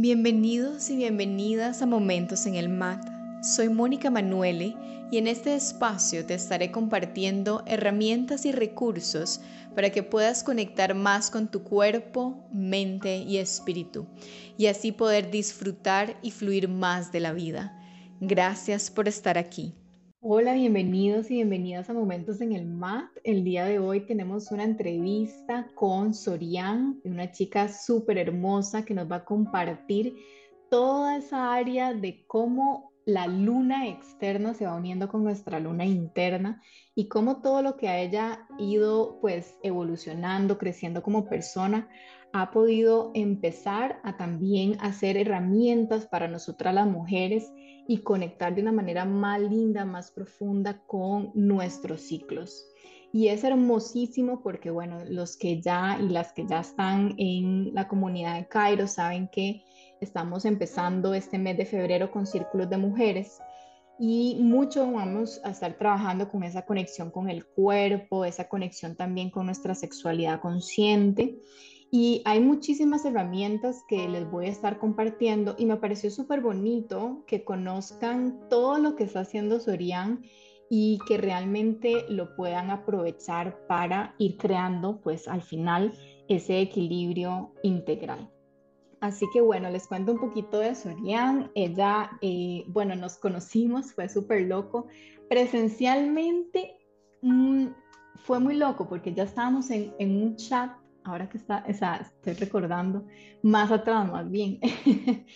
Bienvenidos y bienvenidas a Momentos en el MAT. Soy Mónica Manuele y en este espacio te estaré compartiendo herramientas y recursos para que puedas conectar más con tu cuerpo, mente y espíritu y así poder disfrutar y fluir más de la vida. Gracias por estar aquí. Hola, bienvenidos y bienvenidas a Momentos en el MAT. El día de hoy tenemos una entrevista con Sorian, una chica súper hermosa que nos va a compartir toda esa área de cómo la luna externa se va uniendo con nuestra luna interna y cómo todo lo que a ella ido pues evolucionando, creciendo como persona, ha podido empezar a también hacer herramientas para nosotras las mujeres y conectar de una manera más linda, más profunda con nuestros ciclos. Y es hermosísimo porque, bueno, los que ya y las que ya están en la comunidad de Cairo saben que estamos empezando este mes de febrero con círculos de mujeres y mucho vamos a estar trabajando con esa conexión con el cuerpo, esa conexión también con nuestra sexualidad consciente y hay muchísimas herramientas que les voy a estar compartiendo y me pareció súper bonito que conozcan todo lo que está haciendo Sorian y que realmente lo puedan aprovechar para ir creando pues al final ese equilibrio integral. Así que bueno, les cuento un poquito de Sorian. Ella, eh, bueno, nos conocimos, fue súper loco. Presencialmente mm, fue muy loco porque ya estábamos en, en un chat ahora que está, estoy recordando, más atrás más bien,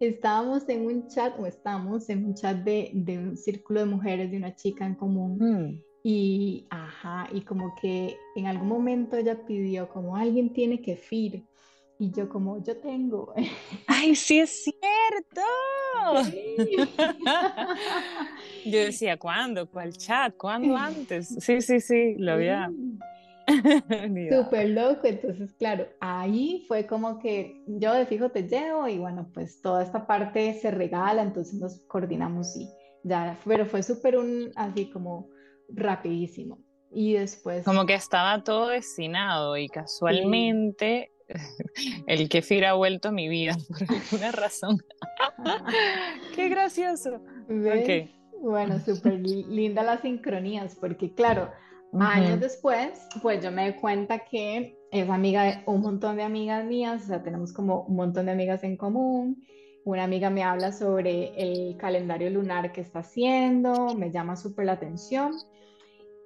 estábamos en un chat o estamos en un chat de, de, un círculo de mujeres, de una chica en común. Mm. Y, ajá, y como que en algún momento ella pidió como alguien tiene que fir. Y yo como, yo tengo. ¡Ay, sí es cierto! yo decía, ¿cuándo? ¿Cuál chat? ¿Cuándo antes? Sí, sí, sí, lo había, Súper loco, entonces claro, ahí fue como que yo de fijo te llevo y bueno, pues toda esta parte se regala, entonces nos coordinamos y ya, pero fue súper un, así como rapidísimo. Y después... Como que estaba todo destinado y casualmente el kefir ha vuelto a mi vida por alguna razón. Qué gracioso. Bueno, súper linda las sincronías, porque claro, Años después, pues yo me doy cuenta que es amiga de un montón de amigas mías, o sea, tenemos como un montón de amigas en común. Una amiga me habla sobre el calendario lunar que está haciendo, me llama súper la atención,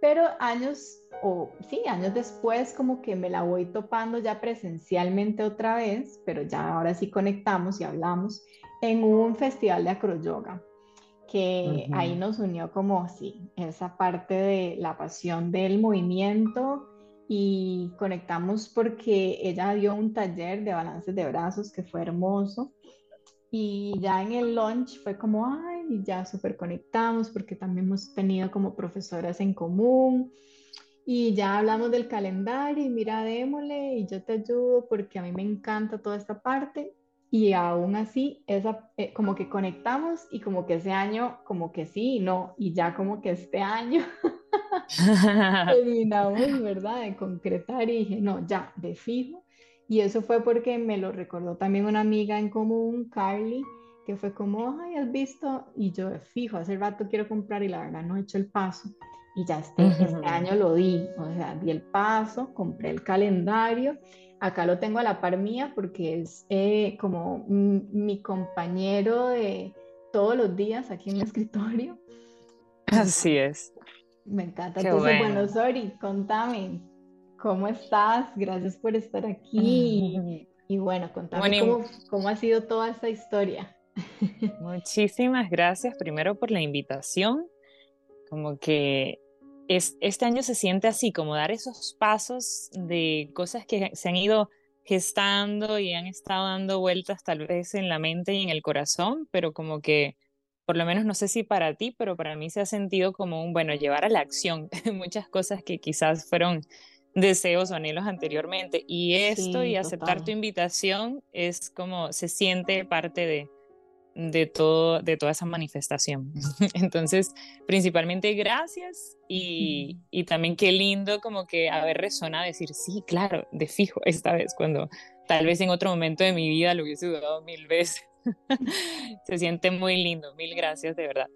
pero años, o sí, años después como que me la voy topando ya presencialmente otra vez, pero ya ahora sí conectamos y hablamos en un festival de acroyoga que ahí nos unió como, sí, esa parte de la pasión del movimiento y conectamos porque ella dio un taller de balances de brazos que fue hermoso y ya en el lunch fue como, ay, ya súper conectamos porque también hemos tenido como profesoras en común y ya hablamos del calendario y mira, démosle y yo te ayudo porque a mí me encanta toda esta parte y aún así, esa, eh, como que conectamos y como que ese año, como que sí y no, y ya como que este año terminamos, ¿verdad? De concretar y dije, no, ya, de fijo. Y eso fue porque me lo recordó también una amiga en común, Carly, que fue como, ay, has visto, y yo de fijo, hace rato quiero comprar y la verdad no he hecho el paso. Y ya este, este año lo di, o sea, di el paso, compré el calendario Acá lo tengo a la par mía porque es eh, como mi compañero de todos los días aquí en el escritorio. Así es. Me encanta. Entonces, bueno. Sori, contame, ¿cómo estás? Gracias por estar aquí. Y bueno, contame cómo, cómo ha sido toda esta historia. Muchísimas gracias primero por la invitación. Como que este año se siente así, como dar esos pasos de cosas que se han ido gestando y han estado dando vueltas tal vez en la mente y en el corazón, pero como que, por lo menos no sé si para ti, pero para mí se ha sentido como un, bueno, llevar a la acción muchas cosas que quizás fueron deseos o anhelos anteriormente. Y esto y aceptar tu invitación es como se siente parte de, de, todo, de toda esa manifestación. Entonces, principalmente gracias y, y, también qué lindo como que haber resonado, decir, sí, claro, de fijo, esta vez, cuando tal vez en otro momento de mi vida lo hubiese dudado mil veces. Se siente muy lindo, mil gracias, de verdad.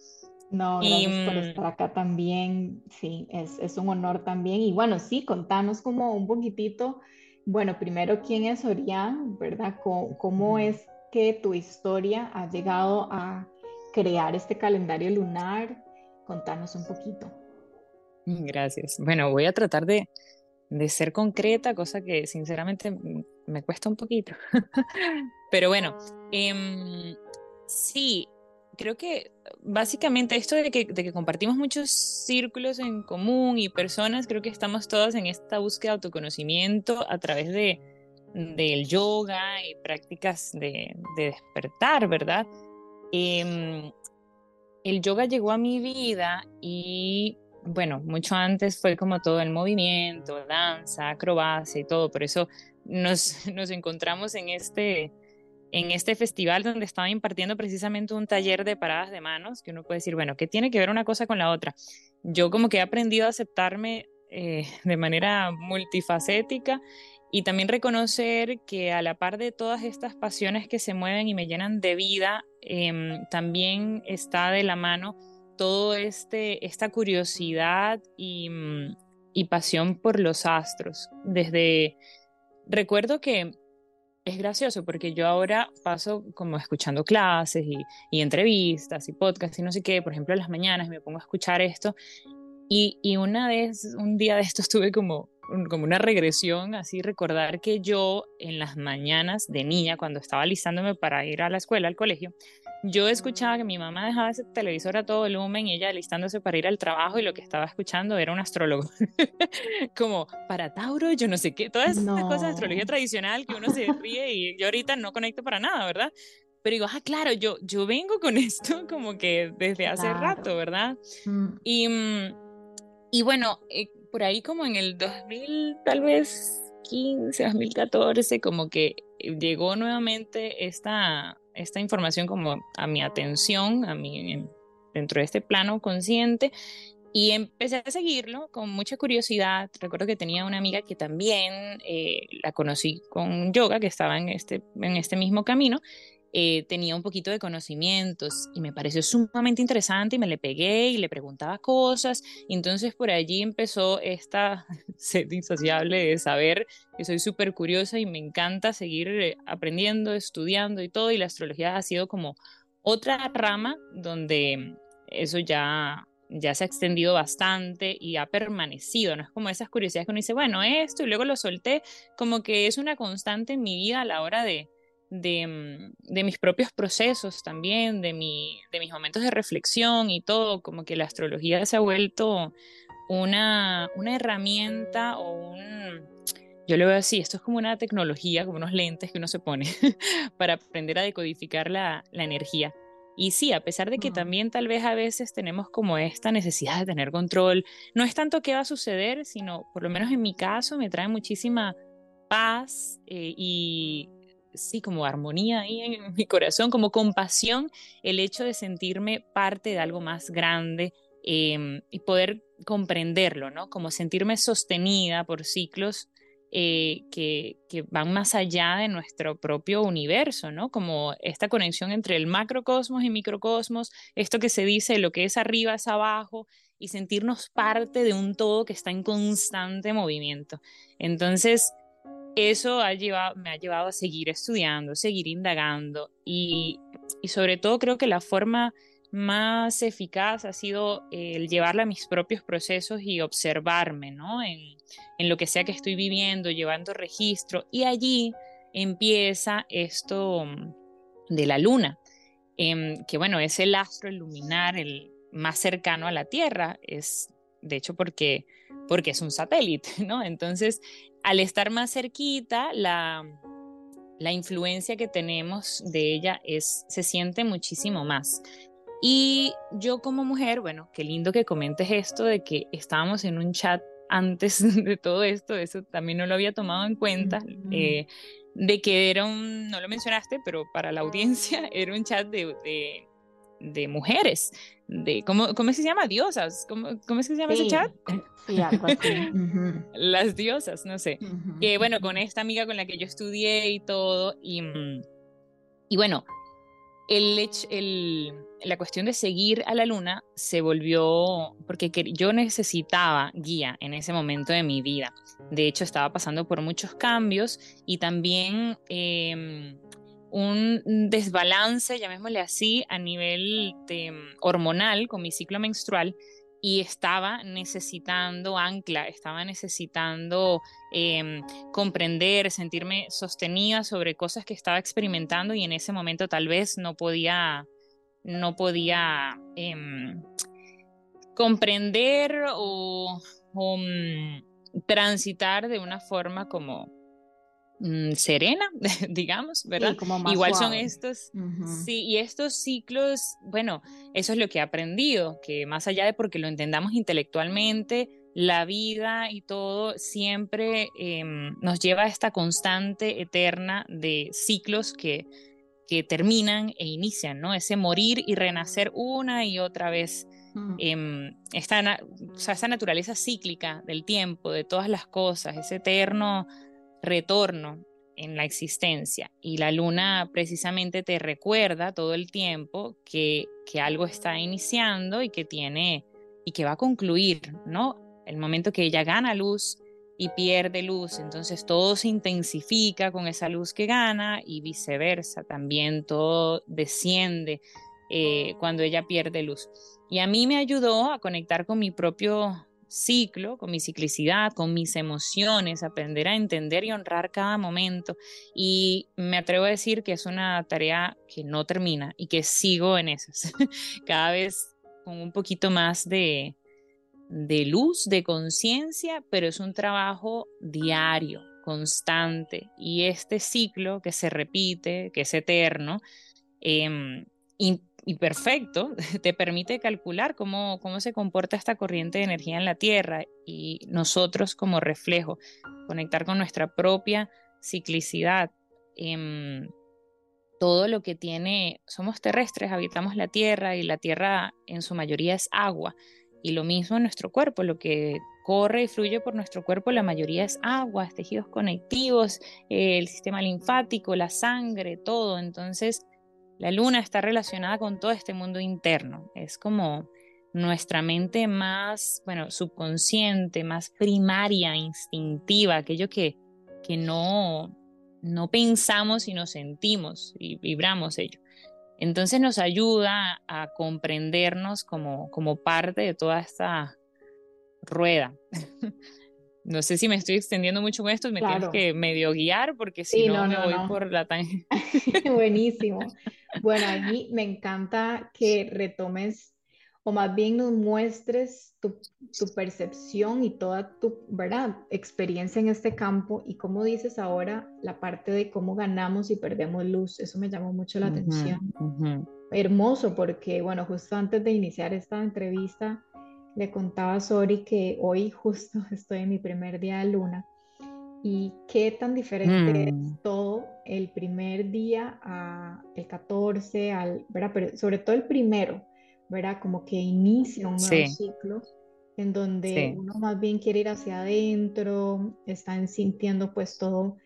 No, gracias por mm, estar acá también, sí, es, es un honor también. Y bueno, sí, contanos como un poquitito, bueno, primero, ¿quién es Orián, verdad? ¿Cómo, cómo es tu historia ha llegado a crear este calendario lunar. Contanos un poquito. Gracias. Bueno, voy a tratar de, de ser concreta, cosa que sinceramente me cuesta un poquito. Pero bueno, eh, sí, creo que básicamente esto de que, de que, compartimos muchos círculos en común y personas, creo que estamos todas en esta búsqueda de autoconocimiento a través de, del yoga y prácticas de, despertar, ¿verdad? Em, el yoga llegó a mi vida y, bueno, mucho antes fue como todo el movimiento, danza, acrobacia y todo, por eso nos, nos encontramos en este, en este festival donde estaba impartiendo precisamente un taller de paradas de manos, que uno puede decir, bueno, ¿qué tiene que ver una cosa con la otra? Yo como que he aprendido a aceptarme eh, de manera multifacética y también reconocer que a la par de todas estas pasiones que se mueven y me llenan de vida, em, también está de la mano todo este esta curiosidad y, mm, y, pasión por los astros. Desde recuerdo que es gracioso porque yo ahora paso como escuchando clases y, entrevistas y podcasts y no sé qué, por ejemplo, en las mañanas me pongo a escuchar esto y, y una vez, un día de esto estuve como como una regresión, así recordar que yo en las mañanas de niña, cuando estaba alistándome para ir a la escuela, al colegio, yo escuchaba que mi mamá dejaba ese televisor a todo volumen y ella alistándose para ir al trabajo y lo que estaba escuchando era un astrólogo. como para Tauro, yo no sé qué, todas esas cosas de astrología tradicional que uno se ríe y yo ahorita no conecto para nada, ¿verdad? Pero digo, ah, claro, yo, yo vengo con esto como que desde hace rato, ¿verdad? Mm. Y, mm, y bueno, eh, por ahí como en el 2000, tal vez 15, 2014, como que llegó nuevamente esta, esta información como a mi atención, a mi, dentro de este plano consciente, y empecé a seguirlo con mucha curiosidad. Recuerdo que tenía una amiga que también eh, la conocí con yoga, que estaba en este, en este mismo camino, eh, tenía un poquito de conocimientos y me pareció sumamente interesante y me le pegué y le preguntaba cosas. Y entonces por allí empezó esta sed insociable de saber que soy súper curiosa y me encanta seguir eh, aprendiendo, estudiando y todo y la astrología ha sido como otra rama donde eso ya ya se ha extendido bastante y ha permanecido, no es como esas curiosidades que uno dice, bueno, esto y luego lo solté, como que es una constante en mi vida a la hora de, Mm, de, mis propios procesos también, de, mi, de mis momentos de reflexión y todo, como que la astrología se ha vuelto una, una herramienta o un, yo lo veo así, esto es como una tecnología, como unos lentes que uno se pone para aprender a decodificar la, la, energía. Y sí, a pesar de que también tal vez a veces tenemos como esta necesidad de tener control, no es tanto qué va a suceder, sino por lo menos en mi caso me trae muchísima paz eh, y sí, como armonía ahí en mi corazón, como compasión, el hecho de sentirme parte de algo más grande em, y poder comprenderlo, ¿no? Como sentirme sostenida por ciclos eh, que, que, van más allá de nuestro propio universo, ¿no? Como esta conexión entre el macrocosmos y microcosmos, esto que se dice, lo que es arriba es abajo, y sentirnos parte de un todo que está en constante movimiento. Entonces, eso ha me ha llevado a seguir estudiando, seguir indagando y, sobre todo creo que la forma más eficaz ha sido el llevarla a mis propios procesos y observarme, ¿no? En, lo que sea que estoy viviendo, llevando registro y allí empieza esto de la luna, em, que bueno, es el astro, el luminar, el más cercano a la Tierra, es de hecho porque, porque es un satélite, ¿no? Entonces al estar más cerquita, la, la influencia que tenemos de ella es, se siente muchísimo más. Y yo como mujer, bueno, qué lindo que comentes esto de que estábamos en un chat antes de todo esto, eso también no lo había tomado en cuenta. Eh, de que era un, no lo mencionaste, pero para la audiencia era un chat de, de, mujeres, de, ¿cómo, ¿cómo se llama? Diosas, ¿cómo, cómo se llama ese chat? Sí, algo así. Las diosas, no sé. Que bueno, con esta amiga con la que yo estudié y todo, y, y bueno, el, el, la cuestión de seguir a la luna se volvió porque yo necesitaba guía en ese momento de mi vida. De hecho, estaba pasando por muchos cambios y también em, un desbalance, llamémosle así, a nivel hormonal con mi ciclo menstrual y estaba necesitando ancla, estaba necesitando em, comprender, sentirme sostenida sobre cosas que estaba experimentando y en ese momento tal vez no podía, no podía em, comprender o, mm, transitar de una forma como Mm, serena, digamos, ¿verdad? Igual son estos, sí, y estos ciclos, bueno, eso es lo que he aprendido, que más allá de porque lo entendamos intelectualmente, la vida y todo siempre em, nos lleva a esta constante eterna de ciclos que, que terminan e inician, ¿no? Ese morir y renacer una y otra vez. Em, esta, o sea, esa naturaleza cíclica del tiempo, de todas las cosas, ese eterno retorno en la existencia y la luna precisamente te recuerda todo el tiempo que, que algo está iniciando y que tiene y que va a concluir, ¿no? El momento que ella gana luz y pierde luz, entonces todo se intensifica con esa luz que gana y viceversa, también todo desciende eh, cuando ella pierde luz. Y a mí me ayudó a conectar con mi propio ciclo, con mi ciclicidad, con mis emociones, aprender a entender y honrar cada momento. Y me atrevo a decir que es una tarea que no termina y que sigo en esas, cada vez con un poquito más de, de luz, de conciencia, pero es un trabajo diario, constante. Y este ciclo que se repite, que es eterno, eh, y perfecto, te permite calcular cómo, cómo se comporta esta corriente de energía en la Tierra y nosotros como reflejo, conectar con nuestra propia ciclicidad. Em, todo lo que tiene, somos terrestres, habitamos la Tierra y la Tierra en su mayoría es agua. Y lo mismo en nuestro cuerpo, lo que corre y fluye por nuestro cuerpo, la mayoría es agua, tejidos conectivos, el sistema linfático, la sangre, todo. Entonces, la luna está relacionada con todo este mundo interno. Es como nuestra mente más, bueno, subconsciente, más primaria, instintiva, aquello que, que no, no pensamos y nos sentimos y vibramos ello. Entonces nos ayuda a comprendernos como, como parte de toda esta rueda. No sé si me estoy extendiendo mucho con esto, me tienes que medio guiar porque si no, me voy por la tangente. Buenísimo. Bueno, a mí me encanta que retomes o más bien nos muestres tu, tu, percepción y toda tu ¿verdad? experiencia en este campo y como dices ahora la parte de cómo ganamos y perdemos luz. Eso me llamó mucho la atención. Hermoso porque, bueno, justo antes de iniciar esta entrevista, le contaba a Sori que hoy justo estoy en mi primer día de luna y qué tan diferente es mm. todo el primer día a el 14, al, ¿verdad? Pero sobre todo el primero, ¿verdad? Como que inicia un nuevo ciclo en donde uno más bien quiere ir hacia adentro, están sintiendo pues todo,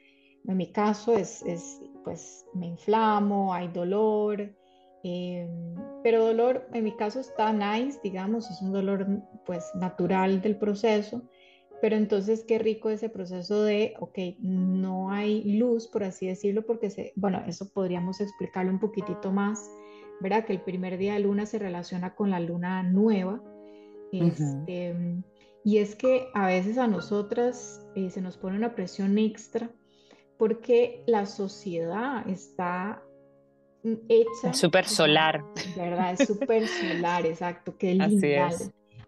en mi caso es, es pues me inflamo, hay dolor, Em, pero dolor, en mi caso está nice, digamos, es un dolor pues natural del proceso, pero entonces qué rico ese proceso de, ok, no hay luz, por así decirlo, porque, se, bueno, eso podríamos explicarlo un poquitito más, ¿verdad? Que el primer día de luna se relaciona con la luna nueva. Este, y es que a veces a nosotras eh, se nos pone una presión extra porque la sociedad está hecha. Súper solar. ¿Verdad? Es súper solar, exacto. Qué lineal.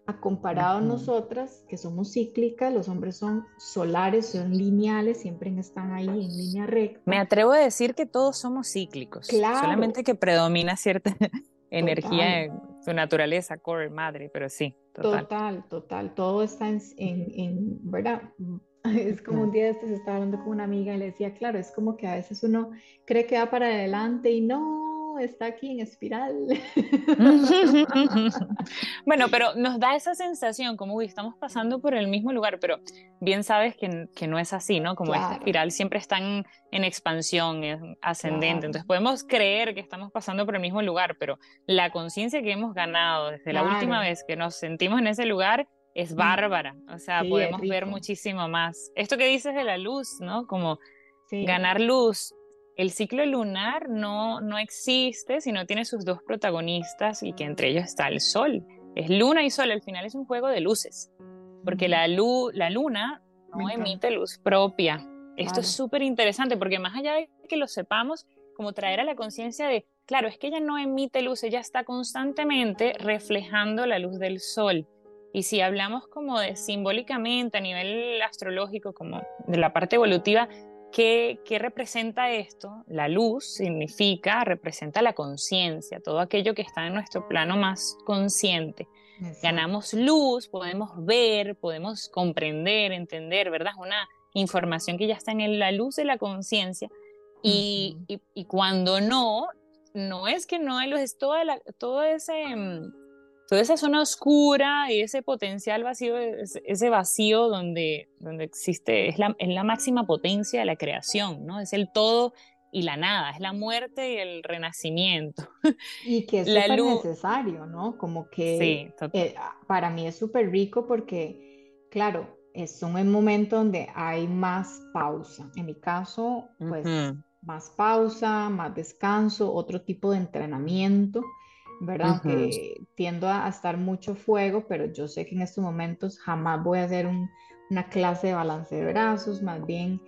A comparado a nosotras, que somos cíclicas, los hombres son solares, son lineales, siempre están ahí en línea recta. Me atrevo a decir que todos somos cíclicos. Claro. Solamente que predomina cierta energía en su naturaleza, core, madre, pero sí. Total, total. total. Todo está en, en, ¿verdad? Es como un día de estos estaba hablando con una amiga y le decía, claro, es como que a veces uno cree que va para adelante y no, está aquí en espiral. bueno, pero nos da esa sensación como, uy, estamos pasando por el mismo lugar, pero bien sabes que, que no es así, ¿no? Como esta espiral siempre está en, expansión, es ascendente, entonces podemos creer que estamos pasando por el mismo lugar, pero la conciencia que hemos ganado desde la última vez que nos sentimos en ese lugar es bárbara, o sea, podemos ver muchísimo más. Esto que dices de la luz, ¿no? Como ganar luz, el ciclo lunar no, no existe si no tiene sus dos protagonistas y que entre ellos está el sol. Es luna y sol, al final es un juego de luces, porque la, la luna no emite luz propia. Esto es súper interesante porque más allá de que lo sepamos, como traer a la conciencia de, claro, es que ella no emite luz, ella está constantemente reflejando la luz del sol. Y si hablamos como de simbólicamente a nivel astrológico, como de la parte evolutiva, ¿Qué, representa esto? La luz significa, representa la conciencia, todo aquello que está en nuestro plano más consciente. Ganamos luz, podemos ver, podemos comprender, entender, ¿verdad? Es una información que ya está en la luz de la conciencia. Y, cuando no, no es que no hay luz, es toda la, todo ese esa zona oscura y ese potencial vacío, ese vacío donde, donde existe, es la, es la máxima potencia de la creación, ¿no? Es el todo y la nada, es la muerte y el renacimiento. Y que es súper necesario, ¿no? Como que eh, para mí es súper rico porque, claro, es un momento donde hay más pausa. En mi caso, pues más pausa, más descanso, otro tipo de entrenamiento. ¿Verdad? Que tiendo a, estar mucho fuego, pero yo sé que en estos momentos jamás voy a hacer una clase de balance de brazos, más bien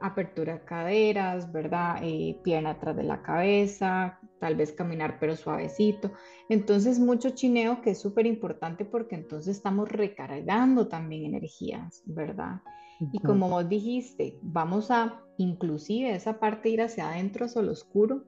apertura de caderas, ¿verdad? Eh, pierna atrás de la cabeza, tal vez caminar pero suavecito. Entonces mucho chineo que es súper importante porque entonces estamos recargando también energías, ¿verdad? Y como vos dijiste, vamos a inclusive esa parte ir hacia adentro, hacia lo oscuro,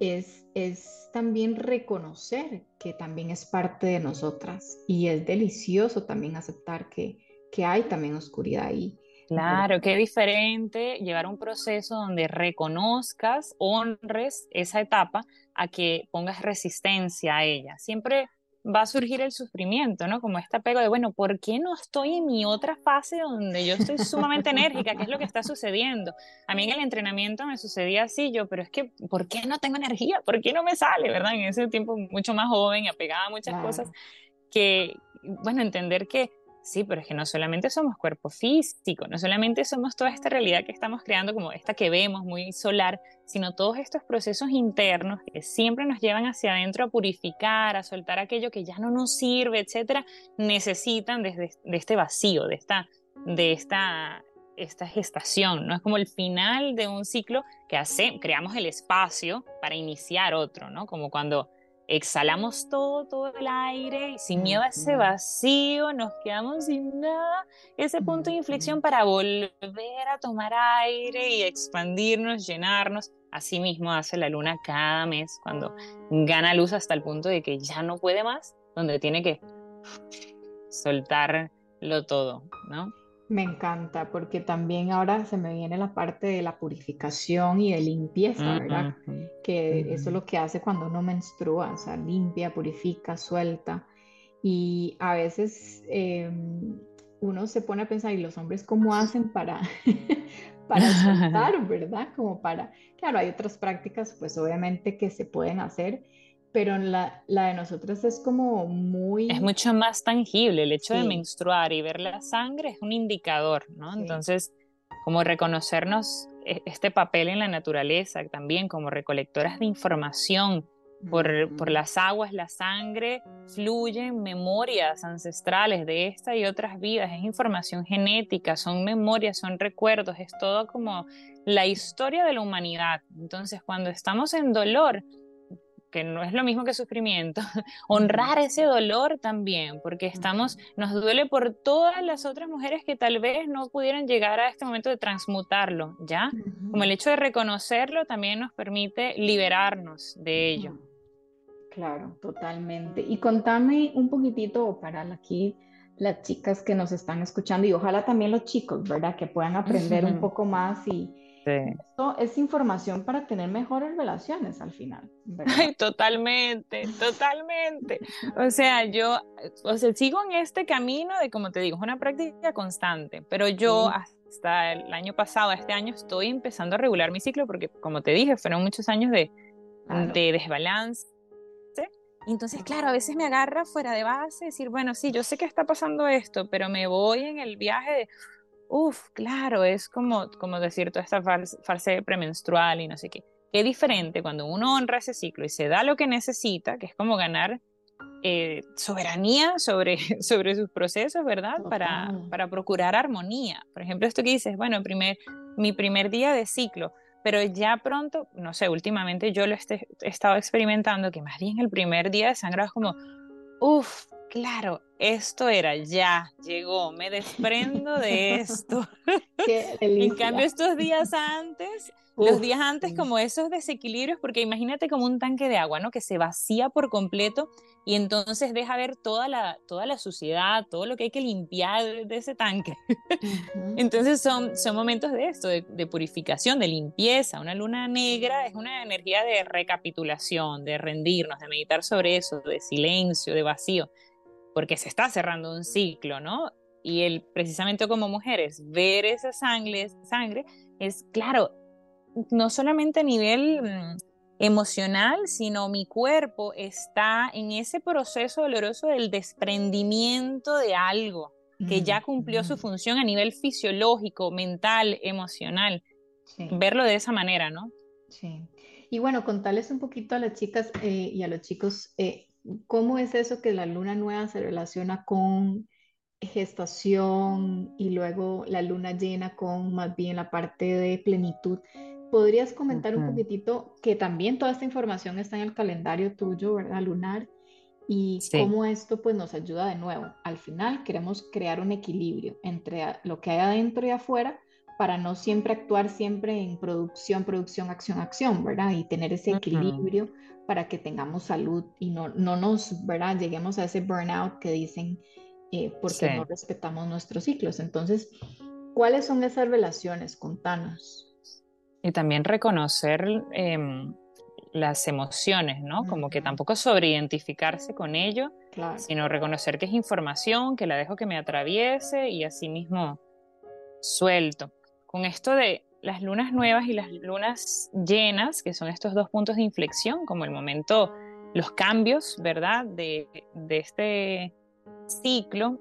es, es también reconocer que también es parte de nosotras y es delicioso también aceptar que, que hay también oscuridad ahí. Claro, qué diferente llevar un proceso donde reconozcas, honres esa etapa a que pongas resistencia a ella. Siempre va a surgir el sufrimiento, ¿no? Como este apego de, bueno, ¿por qué no estoy en mi otra fase donde yo estoy sumamente enérgica? ¿Qué es lo que está sucediendo? A mí en el entrenamiento me sucedía así, yo, pero es que, ¿por qué no tengo energía? ¿Por qué no me sale, verdad? En ese tiempo mucho más joven, apegada a muchas cosas, que, bueno, entender que Sí, pero es que no solamente somos cuerpo físico, no solamente somos toda esta realidad que estamos creando como esta que vemos muy solar, sino todos estos procesos internos que siempre nos llevan hacia adentro a purificar, a soltar aquello que ya no nos sirve, etcétera, necesitan desde de este vacío, de esta, de esta, esta gestación, ¿no? Es como el final de un ciclo que hace, creamos el espacio para iniciar otro, ¿no? Como cuando exhalamos todo, todo el aire y sin miedo a ese vacío, nos quedamos sin nada, ese punto de inflexión para volver a tomar aire y expandirnos, llenarnos. Así mismo hace la luna cada mes cuando gana luz hasta el punto de que ya no puede más, donde tiene que soltarlo todo, ¿no? Me encanta porque también ahora se me viene la parte de la purificación y de limpieza, ¿verdad? Que eso es lo que hace cuando uno menstrua, o sea, limpia, purifica, suelta. Y a veces em, uno se pone a pensar, ¿y los hombres cómo hacen para, para soltar, verdad? Como para, claro, hay otras prácticas, pues obviamente que se pueden hacer, pero la, la, de nosotras es como muy... Es mucho más tangible, el hecho de menstruar y ver la sangre es un indicador, ¿no? Entonces, como reconocernos e, este papel en la naturaleza también, como recolectoras de información, por, por, las aguas, la sangre, fluyen memorias ancestrales de esta y otras vidas, es información genética, son memorias, son recuerdos, es todo como la historia de la humanidad. Entonces, cuando estamos en dolor, que no es lo mismo que sufrimiento, honrar ese dolor también, porque estamos, nos duele por todas las otras mujeres que tal vez no pudieran llegar a este momento de transmutarlo, ¿ya? Como el hecho de reconocerlo también nos permite liberarnos de ello. Claro, totalmente. Y contame un poquitito, para aquí las chicas que nos están escuchando y ojalá también los chicos, ¿verdad? Que puedan aprender un poco más y esto es información para tener mejores relaciones al final. Ay, totalmente, totalmente. O sea, yo, o sea, sigo en este camino de, como te digo, es una práctica constante, pero yo hasta el año pasado, este año, estoy empezando a regular mi ciclo porque, como te dije, fueron muchos años de, de desbalance entonces, claro, a veces me agarra fuera de base, decir, bueno, sí, yo sé que está pasando esto, pero me voy en el viaje de, uff, claro, es como, como decir toda esta fase premenstrual y no sé qué. Qué diferente cuando uno honra ese ciclo y se da lo que necesita, que es como ganar eh, soberanía sobre, sobre sus procesos, ¿verdad? Para, para procurar armonía. Por ejemplo, esto que dices, bueno, primer, mi primer día de ciclo, pero ya pronto, no sé, últimamente yo lo he estado experimentando, que más bien el primer día de sangre es como, uff, claro, esto era, ya, llegó, me desprendo de esto. en cambio, estos días antes los días antes como esos desequilibrios, porque imagínate como un tanque de agua, ¿no? Que se vacía por completo y entonces deja ver toda la, toda la suciedad, todo lo que hay que limpiar de ese tanque. entonces son, son momentos de esto, de, de, purificación, de limpieza. Una luna negra es una energía de recapitulación, de rendirnos, de meditar sobre eso, de silencio, de vacío, porque se está cerrando un ciclo, ¿no? Y el, precisamente como mujeres, ver esa sangre, sangre es, claro, no solamente a nivel mm, emocional, sino mi cuerpo está en ese proceso doloroso del desprendimiento de algo que ya cumplió su función a nivel fisiológico, mental, emocional. Verlo de esa manera, ¿no? Sí. Y bueno, contarles un poquito a las chicas eh, y a los chicos eh, cómo es eso que la luna nueva se relaciona con gestación y luego la luna llena con más bien la parte de plenitud. ¿Podrías comentar un poquitito que también toda esta información está en el calendario tuyo, ¿verdad? Lunar. Y cómo esto pues nos ayuda de nuevo. Al final queremos crear un equilibrio entre lo que hay adentro y afuera para no siempre actuar siempre en producción, producción, acción, acción, ¿verdad? Y tener ese equilibrio para que tengamos salud y no, no nos, ¿verdad? Lleguemos a ese burnout que dicen eh, porque no respetamos nuestros ciclos. Entonces, ¿cuáles son esas relaciones? Contanos. Y también reconocer em, las emociones, ¿no? Como que tampoco sobreidentificarse con ello, sino reconocer que es información, que la dejo que me atraviese y así mismo suelto. Con esto de las lunas nuevas y las lunas llenas, que son estos dos puntos de inflexión, como el momento, los cambios, ¿verdad? De, este ciclo,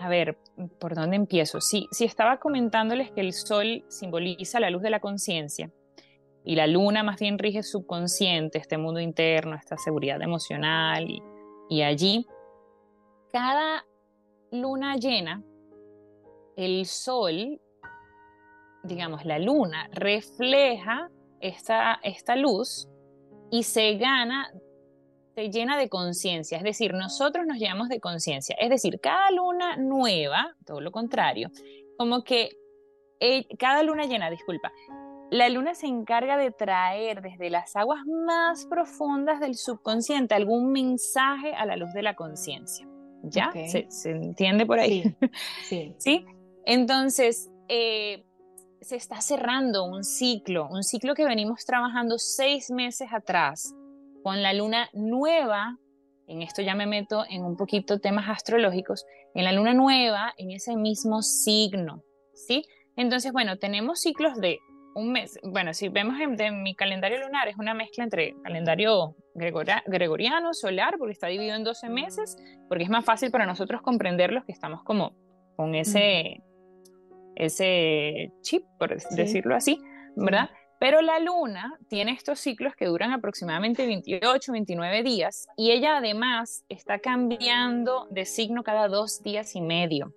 a ver, ¿por dónde empiezo? Sí, si estaba comentándoles que el sol simboliza la luz de la conciencia y la luna más bien rige subconsciente, este mundo interno, esta seguridad emocional y allí, cada luna llena, el sol, digamos, la luna refleja esta, esta luz y se gana se llena de conciencia, es decir, nosotros nos llenamos de conciencia, es decir, cada luna nueva, todo lo contrario, como que eh, cada luna llena, disculpa, la luna se encarga de traer desde las aguas más profundas del subconsciente algún mensaje a la luz de la conciencia. ¿Ya? ¿Se, entiende por ahí? Sí. ¿Sí? Entonces, eh, se está cerrando un ciclo, un ciclo que venimos trabajando seis meses atrás con la luna nueva, en esto ya me meto en un poquito temas astrológicos, en la luna nueva, en ese mismo signo, ¿sí? Entonces, bueno, tenemos ciclos de un mes. Bueno, si vemos en, mi calendario lunar, es una mezcla entre calendario gregoriano, solar, porque está dividido en 12 meses, porque es más fácil para nosotros comprenderlos que estamos como con ese, ese chip, por decirlo así, ¿verdad? Pero la luna tiene estos ciclos que duran aproximadamente 28, 29 días y ella además está cambiando de signo cada dos días y medio.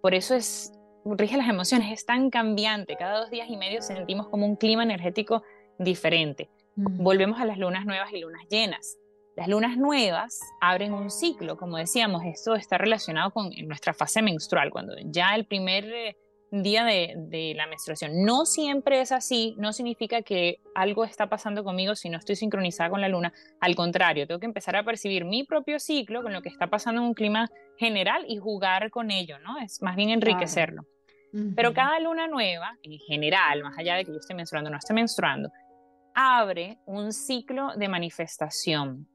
Por eso es, rige las emociones, es tan cambiante. Cada dos días y medio sentimos como un clima energético diferente. Volvemos a las lunas nuevas y lunas llenas. Las lunas nuevas abren un ciclo, como decíamos, esto está relacionado con nuestra fase menstrual, cuando ya el primer eh, día de, la menstruación. No siempre es así, no significa que algo está pasando conmigo si no estoy sincronizada con la luna. Al contrario, tengo que empezar a percibir mi propio ciclo con lo que está pasando en un clima general y jugar con ello, ¿no? Es más bien enriquecerlo. Pero cada luna nueva, en general, más allá de que yo esté menstruando o no esté menstruando, abre un ciclo de manifestación.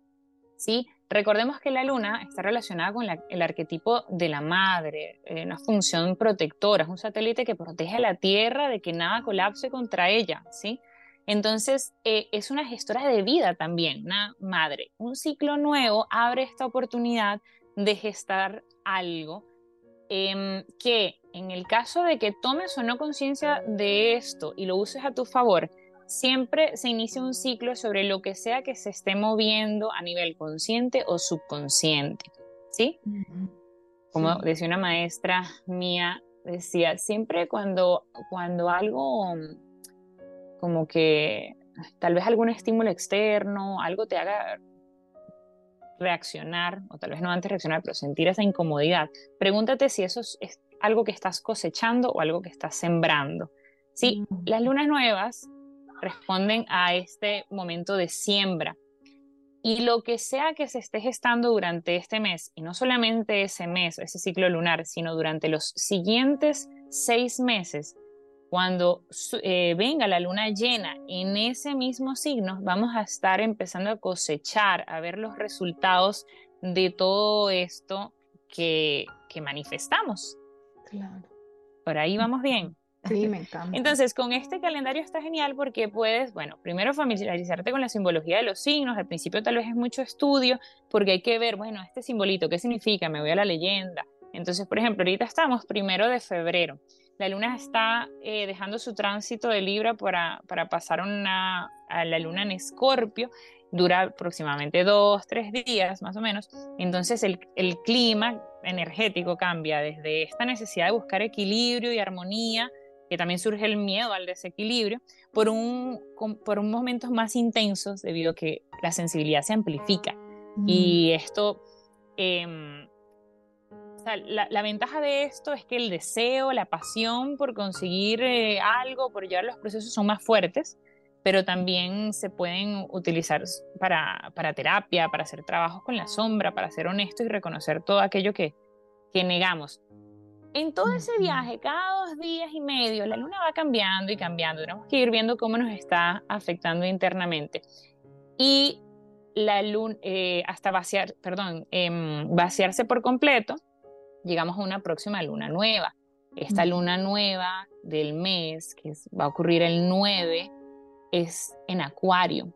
¿sí? Recordemos que la luna está relacionada con el arquetipo de la madre, eh, una función protectora, es un satélite que protege a la Tierra de que nada colapse contra ella, ¿sí? Entonces, eh, es una gestora de vida también, una madre. Un ciclo nuevo abre esta oportunidad de gestar algo em, que en el caso de que tomes o no conciencia de esto y lo uses a tu favor, siempre se inicia un ciclo sobre lo que sea que se esté moviendo a nivel consciente o subconsciente, ¿sí? Como decía una maestra mía, decía, siempre cuando, cuando algo como que tal vez algún estímulo externo, algo te haga reaccionar, o tal vez no antes reaccionar, pero sentir esa incomodidad, pregúntate si eso es algo que estás cosechando o algo que estás sembrando. Sí, las lunas nuevas responden a este momento de siembra. Y lo que sea que se esté gestando durante este mes, y no solamente ese mes, ese ciclo lunar, sino durante los siguientes seis meses, cuando eh, venga la luna llena en ese mismo signo, vamos a estar empezando a cosechar, a ver los resultados de todo esto que, que manifestamos. Claro. Por ahí vamos bien. Sí, me encanta. Entonces, con este calendario está genial porque puedes, bueno, primero familiarizarte con la simbología de los signos. Al principio tal vez es mucho estudio porque hay que ver, bueno, este simbolito, ¿qué significa? Me voy a la leyenda. Entonces, por ejemplo, ahorita estamos primero de febrero. La luna está eh, dejando su tránsito de Libra para, para pasar una, a la luna en Escorpio. Dura aproximadamente dos, tres días más o menos. Entonces el, el clima energético cambia desde esta necesidad de buscar equilibrio y armonía que también surge el miedo al desequilibrio, por, un, por momentos más intensos debido a que la sensibilidad se amplifica. Mm. Y esto, em, la, ventaja de esto es que el deseo, la pasión por conseguir eh, algo, por llevar los procesos son más fuertes, pero también se pueden utilizar para, para terapia, para hacer trabajos con la sombra, para ser honestos y reconocer todo aquello que, que negamos. En todo ese viaje, cada dos días y medio, la luna va cambiando y cambiando. Tenemos que ir viendo cómo nos está afectando internamente. Y la luna, eh, hasta vaciar, perdón, em, vaciarse por completo, llegamos a una próxima luna nueva. Esta luna nueva del mes, que va a ocurrir el 9, es en Acuario.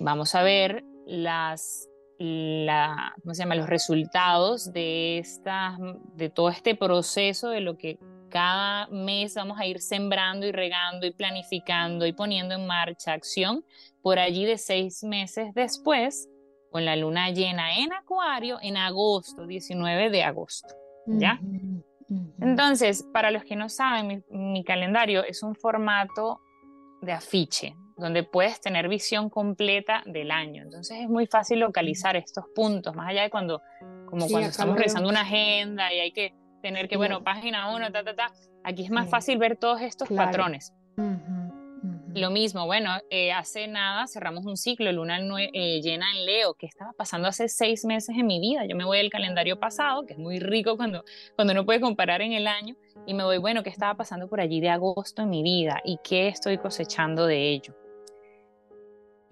Vamos a ver las la, ¿cómo se llama? los resultados de, esta, de todo este proceso de lo que cada mes vamos a ir sembrando y regando y planificando y poniendo en marcha acción por allí de seis meses después con la luna llena en Acuario en agosto, 19 de agosto. ¿Ya? Entonces, para los que no saben, mi calendario es un formato de afiche, donde puedes tener visión completa del año. Entonces es muy fácil localizar estos puntos, más allá de cuando, como cuando estamos realizando una agenda y hay que tener que, bueno, página 1, ta, ta, ta. Aquí es más fácil ver todos estos patrones. Lo mismo, bueno, eh, hace nada cerramos un ciclo, luna eh, llena en Leo, que estaba pasando hace seis meses en mi vida. Yo me voy al calendario pasado, que es muy rico cuando, cuando uno puede comparar en el año, y me voy, bueno, ¿qué estaba pasando por allí de agosto en mi vida y qué estoy cosechando de ello?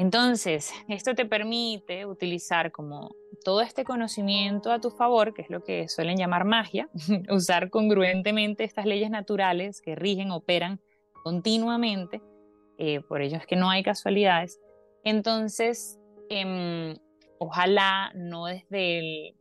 Entonces, esto te permite utilizar como todo este conocimiento a tu favor, que es lo que suelen llamar magia, usar congruentemente estas leyes naturales que rigen, operan continuamente, eh, por ello es que no hay casualidades. Entonces, em, ojalá no desde,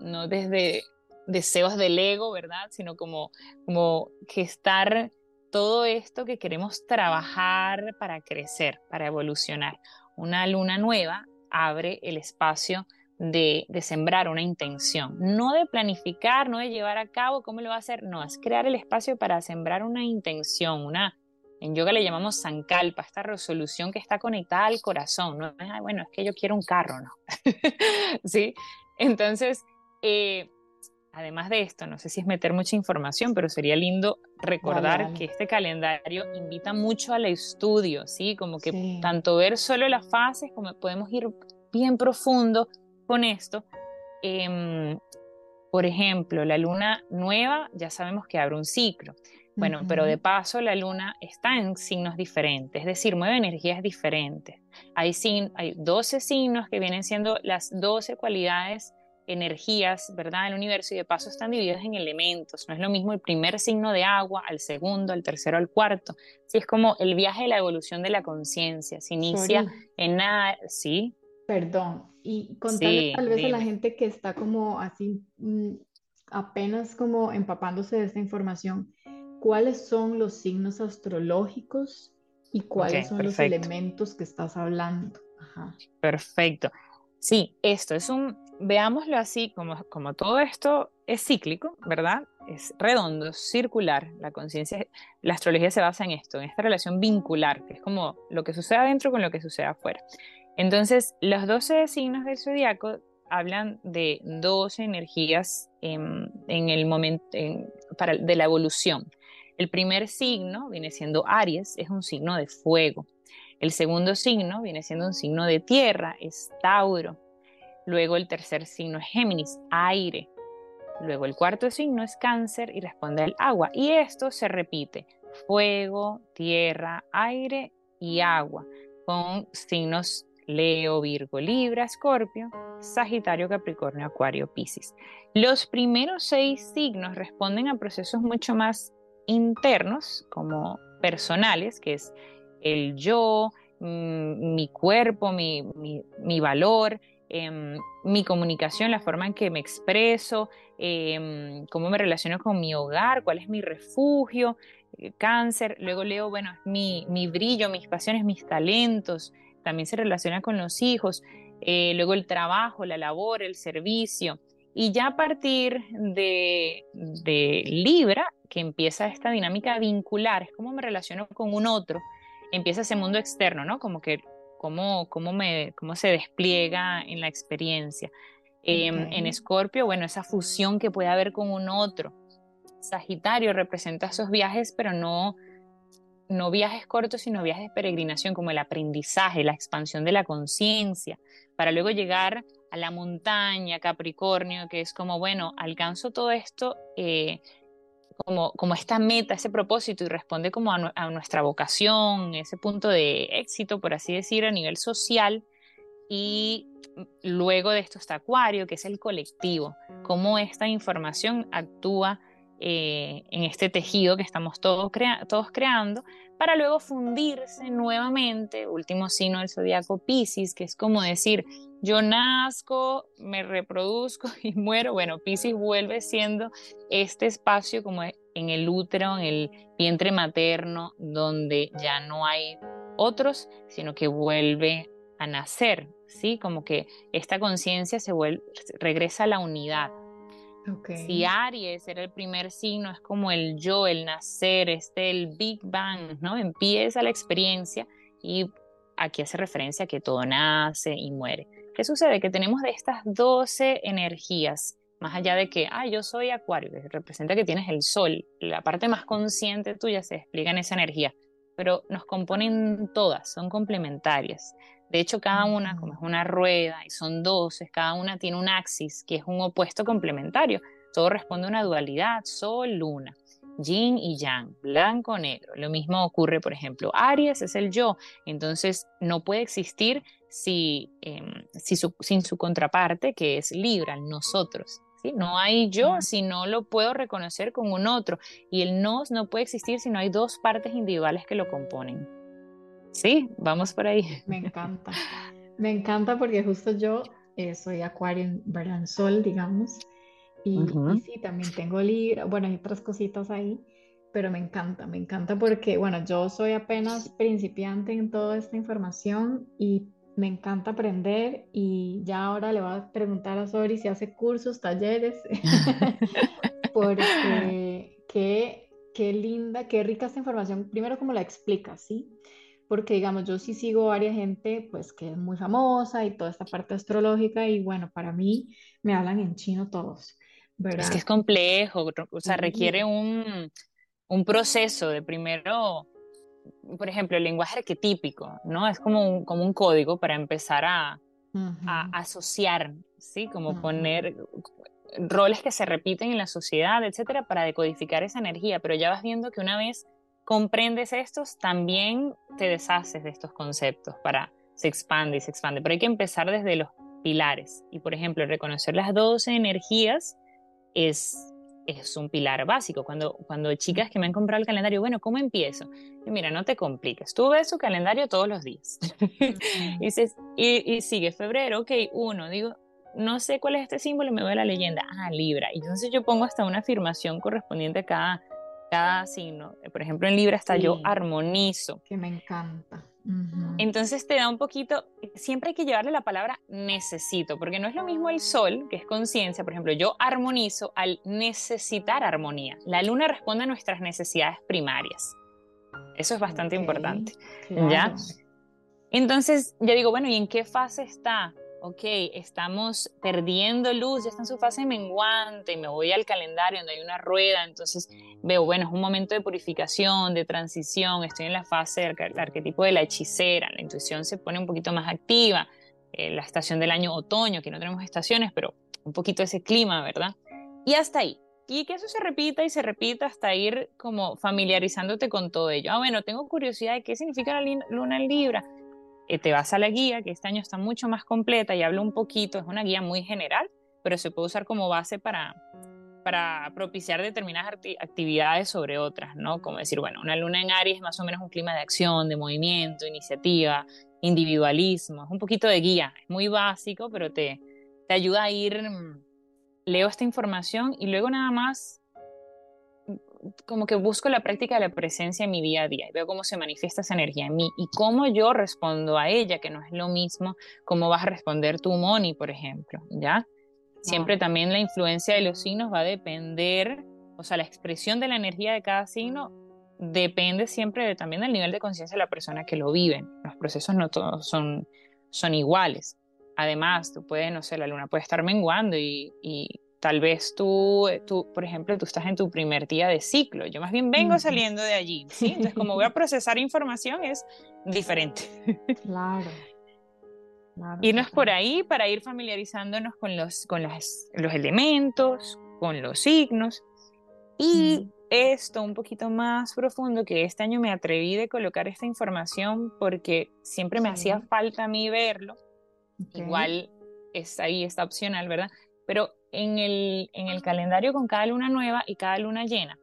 no desde deseos del ego, ¿verdad? Sino como, como que estar todo esto que queremos trabajar para crecer, para evolucionar una luna nueva abre el espacio de, sembrar una intención, no de planificar, no de llevar a cabo cómo lo va a hacer, no, es crear el espacio para sembrar una intención, una, en yoga le llamamos sankalpa, esta resolución que está conectada al corazón, no es, bueno, es que yo quiero un carro, no, ¿sí? Entonces, eh, además de esto, no sé si es meter mucha información, pero sería lindo recordar que este calendario invita mucho al estudio, ¿sí? Como que tanto ver solo las fases, como podemos ir bien profundo con esto. Em, por ejemplo, la luna nueva, ya sabemos que abre un ciclo. Bueno, pero de paso la luna está en signos diferentes, es decir, mueve energías diferentes. Hay, hay 12 signos que vienen siendo las 12 cualidades energías, ¿verdad?, del universo y de paso están divididos en elementos. No es lo mismo el primer signo de agua al segundo, al tercero, al cuarto. Sí, es como el viaje de la evolución de la conciencia. Se inicia en nada, ¿sí? Perdón, y contarle tal vez a la gente que está como así, mm, apenas como empapándose de esta información, ¿cuáles son los signos astrológicos y cuáles son los elementos que estás hablando? Perfecto. Sí, esto es un, veámoslo así, como, como todo esto es cíclico, ¿verdad? Es redondo, circular. La conciencia, la astrología se basa en esto, en esta relación vincular, que es como lo que sucede adentro con lo que sucede afuera. Entonces, los 12 signos del zodiaco hablan de 12 energías en, el momento para, de la evolución. El primer signo viene siendo Aries, es un signo de fuego. El segundo signo viene siendo un signo de tierra, es Tauro. Luego el tercer signo es Géminis, aire. Luego el cuarto signo es Cáncer y responde al agua. Y esto se repite, fuego, tierra, aire y agua, con signos Leo, Virgo, Libra, Escorpio, Sagitario, Capricornio, Acuario, Piscis. Los primeros seis signos responden a procesos mucho más internos, como personales, que es el yo, mm, mi cuerpo, mi, valor, em, mi comunicación, la forma en que me expreso, em, cómo me relaciono con mi hogar, cuál es mi refugio, eh, cáncer. Luego leo, bueno, mi, mi brillo, mis pasiones, mis talentos, también se relaciona con los hijos, eh, luego el trabajo, la labor, el servicio. Y ya a partir de, de, Libra, que empieza esta dinámica vincular, es como me relaciono con un otro, empieza ese mundo externo, ¿no? Como que cómo, cómo, me, cómo se despliega en la experiencia. Em, en Escorpio, bueno, esa fusión que puede haber con un otro. Sagitario representa esos viajes, pero no, no viajes cortos, sino viajes de peregrinación, como el aprendizaje, la expansión de la conciencia, para luego llegar a la montaña, Capricornio, que es como, bueno, alcanzo todo esto eh, como, como esta meta, ese propósito y responde como a, nuestra vocación, ese punto de éxito, por así decir, a nivel social. Y luego de esto está Acuario, que es el colectivo, cómo esta información actúa eh, en este tejido que estamos todos, creando, para luego fundirse nuevamente, último signo del zodiaco Pisces, que es como decir, yo nazco, me reproduzco y muero. Bueno, Pisces vuelve siendo este espacio como en el útero, en el vientre materno, donde ya no hay otros, sino que vuelve a nacer, ¿sí? Como que esta conciencia se vuelve, regresa a la unidad. Si Aries era el primer signo, es como el yo, el nacer, este, el Big Bang, ¿no? Empieza la experiencia y aquí hace referencia a que todo nace y muere. ¿Qué sucede? Que tenemos de estas 12 energías, más allá de que, ah, yo soy Acuario, que representa que tienes el sol, la parte más consciente tuya se explica en esa energía, pero nos componen todas, son complementarias. De hecho, cada una, como es una rueda y son 12, cada una tiene un axis que es un opuesto complementario. Todo responde a una dualidad, sol, luna, yin y yang, blanco, negro. Lo mismo ocurre, por ejemplo, Aries es el yo, entonces no puede existir si, em, sin su contraparte, que es Libra, nosotros. ¿sí? No hay yo si no lo puedo reconocer con un otro. Y el nos no puede existir si no hay dos partes individuales que lo componen. Sí, vamos por ahí. Me encanta. Me encanta porque justo yo eh, soy acuario en verán sol, digamos. Y, sí, también tengo Libra, bueno, hay otras cositas ahí, pero me encanta, me encanta porque, bueno, yo soy apenas principiante en toda esta información y me encanta aprender y ya ahora le voy a preguntar a Sori si hace cursos, talleres, porque qué, qué linda, qué rica esta información. Primero, como la explica, ¿sí? Porque digamos, yo sí sigo varias gente pues que es muy famosa y toda esta parte astrológica y bueno, para mí me hablan en chino todos, Es que es complejo, o sea, requiere un, un proceso de primero, por ejemplo, el lenguaje arquetípico, ¿no? Es como un, como un código para empezar a, a asociar, ¿sí? Como poner roles que se repiten en la sociedad, etcétera, para decodificar esa energía, pero ya vas viendo que una vez comprendes estos, también te deshaces de estos conceptos para se expande y se expande, pero hay que empezar desde los pilares y por ejemplo reconocer las 12 energías es es un pilar básico. Cuando, cuando chicas que me han comprado el calendario, bueno, ¿cómo empiezo? Y mira, no te compliques. Tú ves su calendario todos los días. y, dices, y, y, sigue febrero, ok, uno, digo, no sé cuál es este símbolo, me voy a la leyenda, ah, Libra. Y entonces yo pongo hasta una afirmación correspondiente a cada, cada signo. Por ejemplo, en Libra está yo armonizo. Que me encanta. Entonces te da un poquito, siempre hay que llevarle la palabra necesito, porque no es lo mismo el sol, que es conciencia, por ejemplo, yo armonizo al necesitar armonía. La luna responde a nuestras necesidades primarias. Eso es bastante importante. ¿Ya? Entonces, yo digo, bueno, ¿y en qué fase está? Ok, estamos perdiendo luz, ya está en su fase menguante, y me voy al calendario donde hay una rueda, entonces veo, bueno, es un momento de purificación, de transición, estoy en la fase del arquetipo de la hechicera, la intuición se pone un poquito más activa, eh, la estación del año otoño, que no tenemos estaciones, pero un poquito ese clima, ¿verdad? Y hasta ahí. Y que eso se repita y se repita hasta ir como familiarizándote con todo ello. Ah, bueno, tengo curiosidad de qué significa la luna en Libra te vas a la guía, que este año está mucho más completa y hablo un poquito, es una guía muy general, pero se puede usar como base para, para propiciar determinadas actividades sobre otras, ¿no? Como decir, bueno, una luna en Aries es más o menos un clima de acción, de movimiento, iniciativa, individualismo, es un poquito de guía, es muy básico, pero te, te ayuda a ir, mm, leo esta información y luego nada más como que busco la práctica de la presencia en mi día a día y veo cómo se manifiesta esa energía en mí y cómo yo respondo a ella, que no es lo mismo cómo vas a responder tu Moni, por ejemplo, ¿ya? Siempre también la influencia de los signos va a depender, o sea, la expresión de la energía de cada signo depende siempre también del nivel de conciencia de la persona que lo vive. Los procesos no todos son, son iguales. Además, tú puedes, no sé, la luna puede estar menguando y Tal vez tú, eh, tú, por ejemplo, tú estás en tu primer día de ciclo. Yo más bien vengo saliendo de allí, ¿sí? Entonces, como voy a procesar información es diferente. Claro. Irnos por ahí para ir familiarizándonos con los, con las, los elementos, con los signos. Y esto un poquito más profundo, que este año me atreví de colocar esta información porque siempre me hacía falta a mí verlo. Igual es ahí, está opcional, ¿verdad? Pero en el, en el calendario con cada luna nueva y cada luna llena.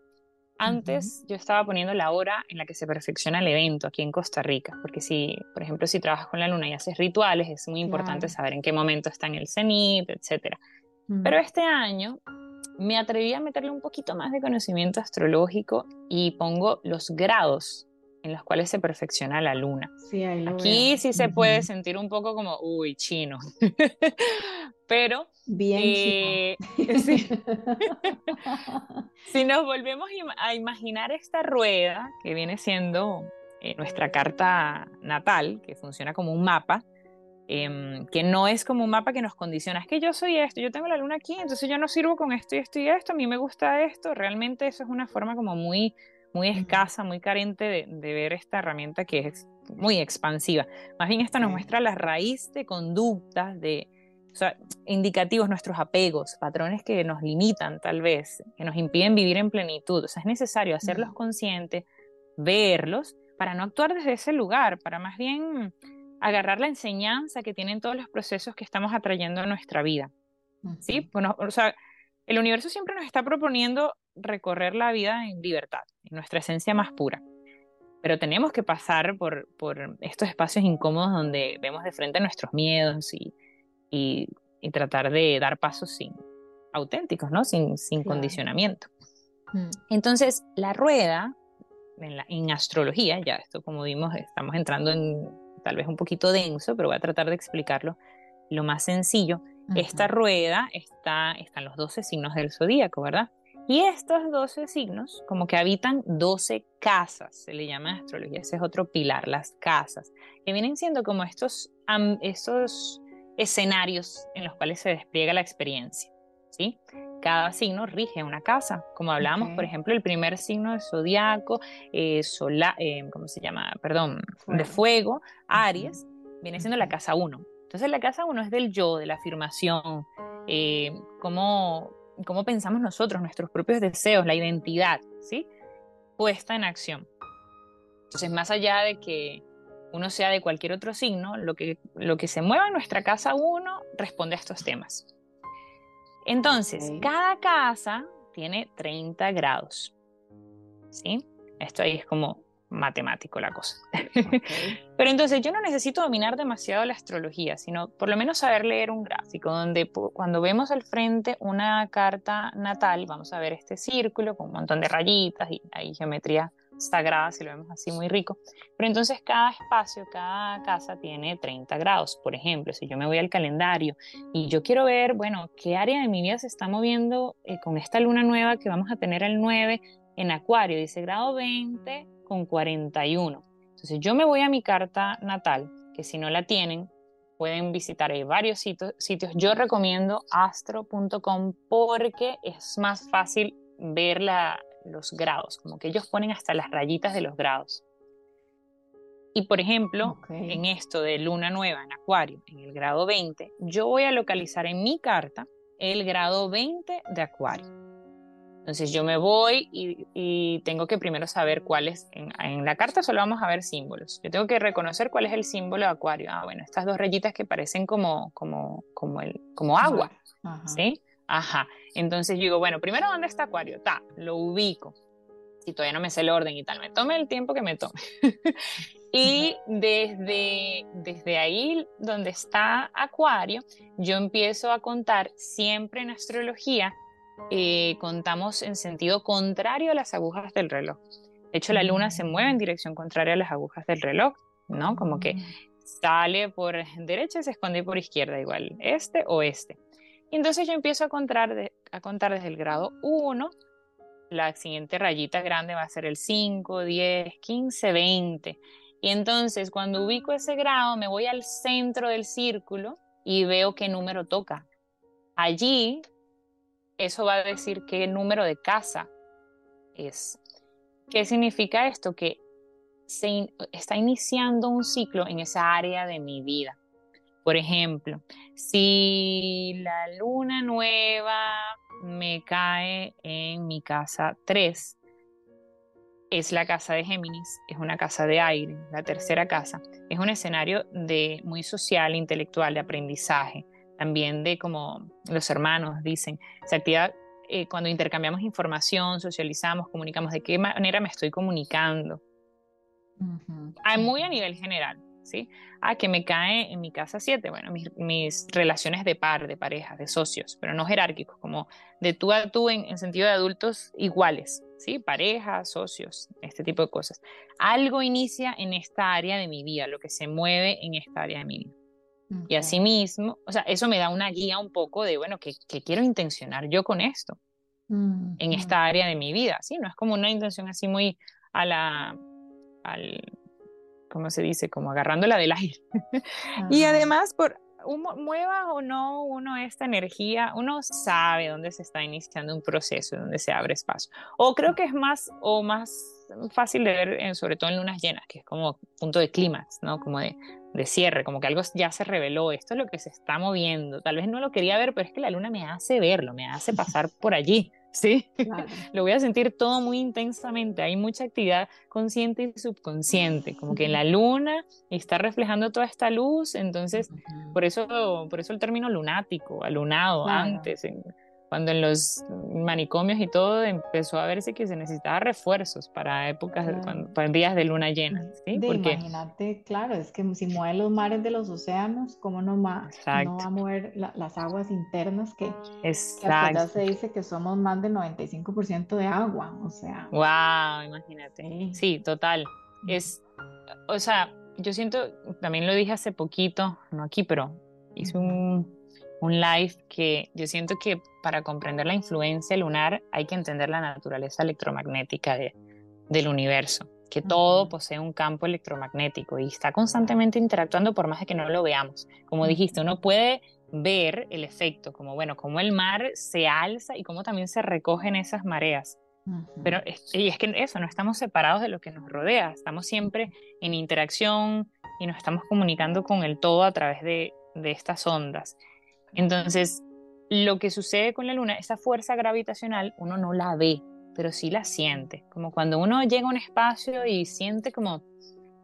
Antes yo estaba poniendo la hora en la que se perfecciona el evento aquí en Costa Rica, porque si, por ejemplo, si trabajas con la luna y haces rituales, es muy importante saber en qué momento está en el cenit, etc. Pero este año me atreví a meterle un poquito más de conocimiento astrológico y pongo los grados en los cuales se perfecciona la luna. Aquí sí se puede sentir un poco como, uy, chino. Pero... Bien. Eh, si nos volvemos a imaginar esta rueda, que viene siendo eh, nuestra carta natal, que funciona como un mapa, em, que no es como un mapa que nos condiciona, es que yo soy esto, yo tengo la luna aquí, entonces yo no sirvo con esto y esto y esto, a mí me gusta esto, realmente eso es una forma como muy muy escasa, muy carente de, ver esta herramienta que es muy expansiva. Más bien esta nos muestra la raíz de conductas, de indicativos, nuestros apegos, patrones que nos limitan tal vez, que nos impiden vivir en plenitud. O sea, es necesario hacerlos conscientes, verlos, para no actuar desde ese lugar, para más bien agarrar la enseñanza que tienen todos los procesos que estamos atrayendo a nuestra vida. ¿Sí? Bueno, o sea, el universo siempre nos está proponiendo recorrer la vida en libertad, en nuestra esencia más pura. Pero tenemos que pasar por, por estos espacios incómodos donde vemos de frente nuestros miedos y, y, tratar de dar pasos sin, auténticos, ¿no? sin, sin condicionamiento. Mm. Entonces, la rueda, en, la, en astrología, ya esto como vimos, estamos entrando en tal vez un poquito denso, pero voy a tratar de explicarlo lo más sencillo. Esta rueda está, están los 12 signos del zodíaco, ¿verdad? Y estos 12 signos, como que habitan 12 casas, se le llama en astrología, ese es otro pilar, las casas, que vienen siendo como estos, estos escenarios en los cuales se despliega la experiencia. ¿sí? cada signo rige una casa. Como hablábamos, por ejemplo, el primer signo del zodiaco, eh, eh, ¿cómo se llama? Perdón, de fuego, Aries, viene siendo la casa 1. Entonces la casa 1 es del yo, de la afirmación, eh, cómo, cómo pensamos nosotros, nuestros propios deseos, la identidad, ¿sí? Puesta en acción. Entonces, más allá de que uno sea de cualquier otro signo, lo que, lo que se mueva en nuestra casa uno responde a estos temas. Entonces, cada casa tiene 30 grados. ¿Sí? Esto ahí es como matemático la cosa. Pero entonces yo no necesito dominar demasiado la astrología, sino por lo menos saber leer un gráfico donde cuando vemos al frente una carta natal, vamos a ver este círculo con un montón de rayitas y hay geometría sagrada, si lo vemos así muy rico. Pero entonces cada espacio, cada casa tiene 30 grados. Por ejemplo, si yo me voy al calendario y yo quiero ver, bueno, qué área de mi vida se está moviendo eh, con esta luna nueva que vamos a tener el 9 en Acuario, dice grado 20 con 41. Entonces yo me voy a mi carta natal, que si no la tienen, pueden visitar hay varios sitios, sitios. Yo recomiendo astro.com porque es más fácil ver la, los grados, como que ellos ponen hasta las rayitas de los grados. Y por ejemplo, en esto de luna nueva en Acuario, en el grado 20, yo voy a localizar en mi carta el grado 20 de Acuario. Entonces yo me voy y, tengo que primero saber cuál es, en, la carta solo vamos a ver símbolos. Yo tengo que reconocer cuál es el símbolo de Acuario. Ah, bueno, estas dos rayitas que parecen como, como, como, el, como agua, ¿sí? Ajá. Entonces yo digo, bueno, primero, ¿dónde está Acuario? Ta, lo ubico. Si todavía no me sé el orden y tal, me tome el tiempo que me tome. y desde, desde ahí, donde está Acuario, yo empiezo a contar siempre en astrología, eh, contamos en sentido contrario a las agujas del reloj. De hecho, la luna se mueve en dirección contraria a las agujas del reloj, ¿no? Como que mm. sale por derecha y se esconde por izquierda, igual, este o este. Y entonces yo empiezo a contar, a contar desde el grado 1, la siguiente rayita grande va a ser el 5, 10, 15, 20. Y entonces cuando ubico ese grado me voy al centro del círculo y veo qué número toca. Allí, eso va a decir qué número de casa es. ¿Qué significa esto? Que se está iniciando un ciclo en esa área de mi vida. Por ejemplo, si la luna nueva me cae en mi casa 3, es la casa de Géminis, es una casa de aire, la tercera casa. Es un escenario de muy social, intelectual, de aprendizaje, también de como los hermanos dicen, se activa eh, cuando intercambiamos información, socializamos, comunicamos, de qué manera me estoy comunicando. Muy a nivel general. ¿sí? Ah, que me cae en mi casa 7, bueno, mis, relaciones de par, de pareja, de socios, pero no jerárquicos, como de tú a tú en, sentido de adultos iguales, ¿sí? Pareja, socios, este tipo de cosas. Algo inicia en esta área de mi vida, lo que se mueve en esta área de mi vida. Y asimismo, o sea, eso me da una guía un poco de, bueno, ¿qué, quiero intencionar yo con esto? En esta área de mi vida, ¿sí? No es como una intención así muy a la, al, como se dice, como agarrándola del aire. y además, por mueva o no uno esta energía, uno sabe dónde se está iniciando un proceso, dónde se abre espacio. O creo que es más o más fácil de ver, sobre todo en lunas llenas, que es como punto de clímax, ¿no? Como de, de cierre, como que algo ya se reveló, esto es lo que se está moviendo. Tal vez no lo quería ver, pero es que la luna me hace verlo, me hace pasar por allí. ¿sí? Lo voy a sentir todo muy intensamente. Hay mucha actividad consciente y subconsciente, como que en la luna está reflejando toda esta luz, entonces por eso, por eso el término lunático, alunado antes, cuando en los manicomios y todo empezó a verse que se necesitaba refuerzos para épocas, para días de luna llena. ¿sí? Porque... Imagínate, claro, es que si mueve los mares de los océanos, ¿cómo no, va a mover las aguas internas que, Exacto. que se dice que somos más del 95% de agua? O sea. ¡Wow! Imagínate. Sí, total. Es, o sea, yo siento, también lo dije hace poquito, no aquí, pero hice un un live que yo siento que para comprender la influencia lunar hay que entender la naturaleza electromagnética del universo, que todo posee un campo electromagnético y está constantemente interactuando por más de que no lo veamos. Como dijiste, uno puede ver el efecto, como bueno, cómo el mar se alza y cómo también se recogen esas mareas. Pero y es que eso, no estamos separados de lo que nos rodea, estamos siempre en interacción y nos estamos comunicando con el todo a través de, de estas ondas. Entonces, lo que sucede con la luna, esa fuerza gravitacional, uno no la ve, pero sí la siente. Como cuando uno llega a un espacio y siente como,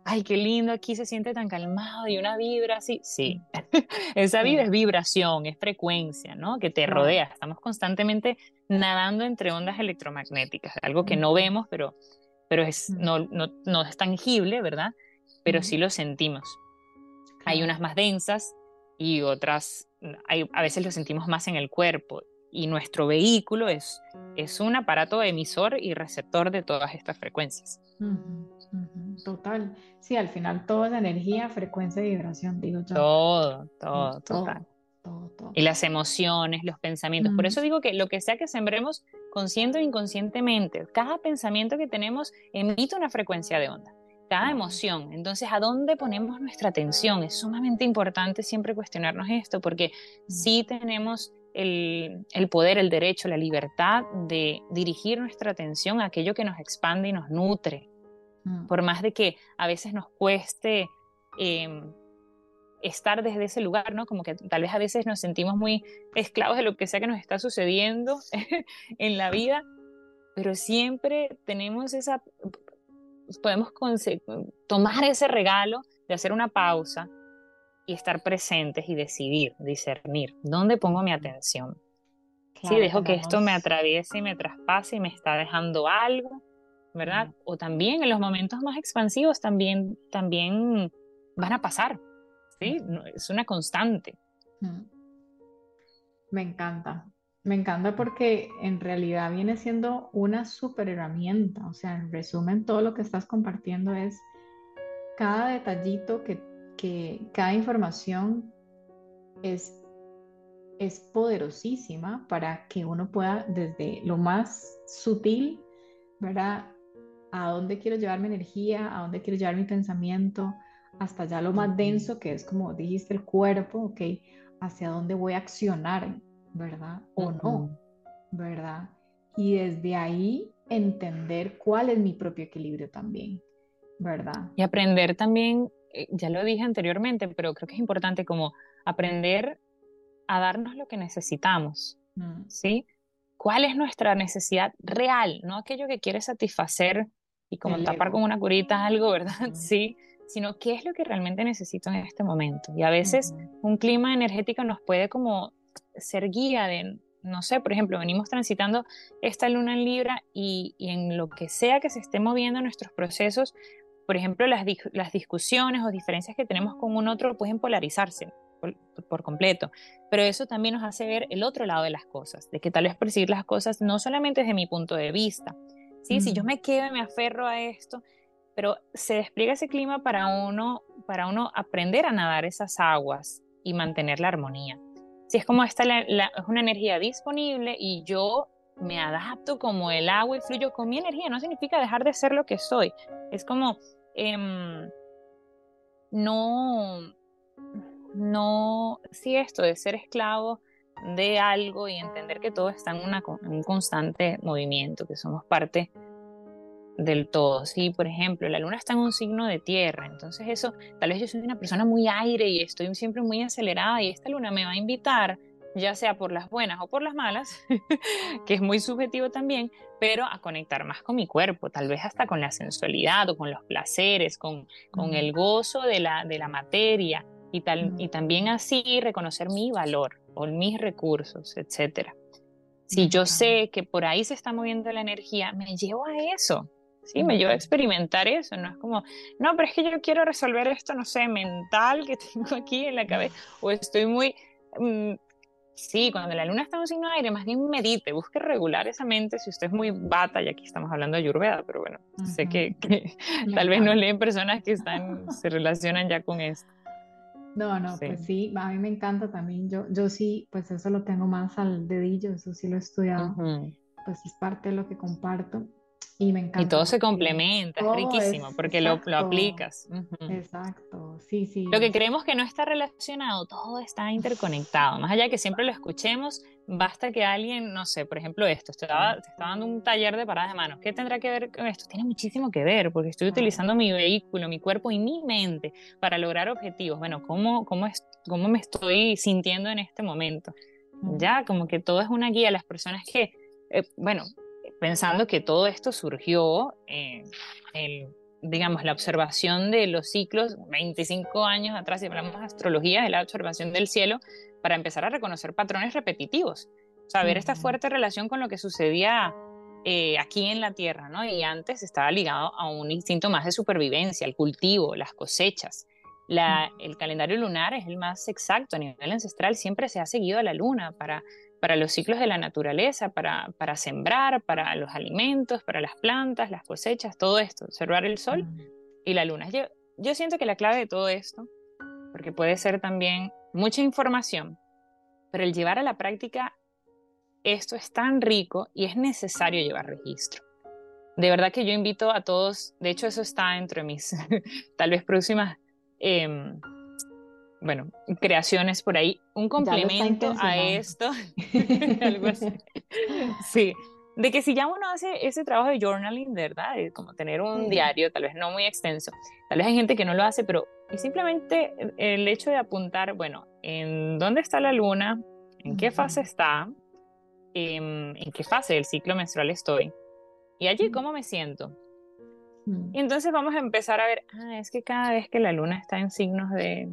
ay, qué lindo, aquí se siente tan calmado y una vibra así. Sí, esa vibra es vibración, es frecuencia, ¿no? Que te rodea. Estamos constantemente nadando entre ondas electromagnéticas, algo que no vemos, pero, pero es, no, no, no es tangible, ¿verdad? Pero sí lo sentimos. Hay unas más densas y otras, hay, a veces lo sentimos más en el cuerpo y nuestro vehículo es, es un aparato emisor y receptor de todas estas frecuencias. Total. Sí, al final todo es energía, frecuencia y vibración, digo yo. Todo, todo, total. Y las emociones, los pensamientos. Por eso digo que lo que sea que sembremos consciente o inconscientemente, cada pensamiento que tenemos emite una frecuencia de onda, cada emoción. Entonces, ¿a dónde ponemos nuestra atención? Es sumamente importante siempre cuestionarnos esto, porque sí tenemos el, poder, el derecho, la libertad de dirigir nuestra atención a aquello que nos expande y nos nutre. Mm. Por más de que a veces nos cueste em, estar desde ese lugar, ¿no? Como que tal vez a veces nos sentimos muy esclavos de lo que sea que nos está sucediendo en la vida, pero siempre tenemos esa, podemos tomar ese regalo de hacer una pausa, y estar presentes y decidir, discernir, ¿dónde pongo mi atención? si dejo que esto me atraviese y me traspase y me está dejando algo, ¿verdad? O también en los momentos más expansivos también, también van a pasar, ¿sí? Es una constante. Me encanta, me encanta porque en realidad viene siendo una super herramienta, o sea, en resumen, todo lo que estás compartiendo es cada detallito que que cada información es, es poderosísima para que uno pueda desde lo más sutil, ¿verdad? A dónde quiero llevar mi energía, a dónde quiero llevar mi pensamiento, hasta ya lo más denso que es como dijiste el cuerpo, ¿ok? Hacia dónde voy a accionar, ¿verdad? O no, ¿verdad? Y desde ahí entender cuál es mi propio equilibrio también, ¿verdad? Y aprender también eh, ya lo dije anteriormente, pero creo que es importante como aprender a darnos lo que necesitamos, mm. ¿sí? ¿Cuál es nuestra necesidad real? No aquello que quiere satisfacer y como tapar con una curita algo, ¿verdad? Sí, sino qué es lo que realmente necesito en este momento. Y a veces un clima energético nos puede como ser guía de, no sé, por ejemplo, venimos transitando esta luna en Libra y, y en lo que sea que se esté moviendo nuestros procesos, por ejemplo, las, discusiones o diferencias que tenemos con un otro pueden polarizarse por, completo, pero eso también nos hace ver el otro lado de las cosas, de que tal vez percibir las cosas no solamente desde mi punto de vista, ¿sí? si yo me quedo y me aferro a esto, pero se despliega ese clima para uno, para uno aprender a nadar esas aguas y mantener la armonía. Si es como esta es una energía disponible y yo me adapto como el agua y fluyo con mi energía, no significa dejar de ser lo que soy. Es como Em, no, no, sí esto de ser esclavo de algo y entender que todo está en, un constante movimiento, que somos parte del todo. Sí, por ejemplo, la luna está en un signo de tierra, entonces eso, tal vez yo soy una persona muy aire y estoy siempre muy acelerada y esta luna me va a invitar ya sea por las buenas o por las malas, que es muy subjetivo también, pero a conectar más con mi cuerpo, tal vez hasta con la sensualidad o con los placeres, con, con el gozo de la, de la materia y, tal, y también así reconocer mi valor o mis recursos, etc. Si yo sé que por ahí se está moviendo la energía, me llevo a eso, Sí, me llevo a experimentar eso, no es como, no, pero es que yo quiero resolver esto, no sé, mental que tengo aquí en la cabeza, o estoy muy, mm, Sí, cuando la luna está en un signo de aire, más bien medite, busque regular esa mente. Si usted es muy bata, y aquí estamos hablando de Ayurveda, pero bueno, sé que, tal vez no leen personas que están, se relacionan ya con esto. No, no, pues sí, a mí me encanta también. Yo, yo sí, pues eso lo tengo más al dedillo, eso sí lo he estudiado. Pues es parte de lo que comparto. Y me encanta. Y todo se complementa, es riquísimo, porque lo, lo, aplicas. Exacto, sí, sí. Lo que creemos que no está relacionado, todo está interconectado. Más allá de que siempre lo escuchemos, basta que alguien, no sé, por ejemplo esto, te estaba, dando un taller de paradas de manos. ¿Qué tendrá que ver con esto? Tiene muchísimo que ver, porque estoy utilizando mi vehículo, mi cuerpo y mi mente para lograr objetivos. Bueno, ¿cómo, cómo, es, cómo me estoy sintiendo en este momento? Ya, como que todo es una guía. Las personas que, eh, bueno, pensando que todo esto surgió en, digamos, la observación de los ciclos 25 años atrás, si hablamos de astrología, de la observación del cielo, para empezar a reconocer patrones repetitivos, saber esta fuerte relación con lo que sucedía eh, aquí en la Tierra, ¿no? Y antes estaba ligado a un instinto más de supervivencia, el cultivo, las cosechas. La, el calendario lunar es el más exacto a nivel ancestral, siempre se ha seguido a la luna para para los ciclos de la naturaleza, para, para, sembrar, para los alimentos, para las plantas, las cosechas, todo esto, observar el sol y la luna. Yo, yo siento que la clave de todo esto, porque puede ser también mucha información, pero el llevar a la práctica esto es tan rico y es necesario llevar registro. De verdad que yo invito a todos, de hecho eso está entre mis tal vez próximas eh, bueno, creaciones por ahí, un complemento a esto, algo así. Sí, de que si ya uno hace ese trabajo de journaling, ¿verdad? De como tener un diario, tal vez no muy extenso, tal vez hay gente que no lo hace, pero simplemente el hecho de apuntar, bueno, en dónde está la luna, en qué fase está, en, en qué fase del ciclo menstrual estoy, y allí cómo me siento. Y entonces vamos a empezar a ver, ah, es que cada vez que la luna está en signos de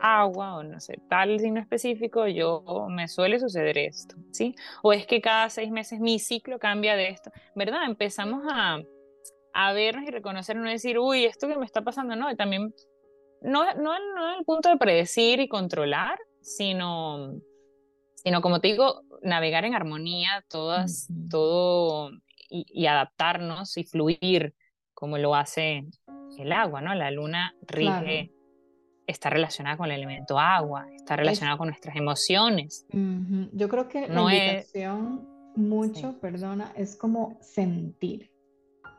agua o no sé, tal signo específico, yo me suele suceder esto, ¿sí? O es que cada seis meses mi ciclo cambia de esto, ¿verdad? Empezamos a, a vernos y reconocernos y decir, uy, esto que me está pasando, no, y también, no, no, no en el punto de predecir y controlar, sino, sino como te digo, navegar en armonía, todas, todo y, adaptarnos y fluir como lo hace el agua, ¿no? La luna rige está relacionada con el elemento agua, está relacionada con nuestras emociones. Yo creo que la invitación mucho, perdona, es como sentir.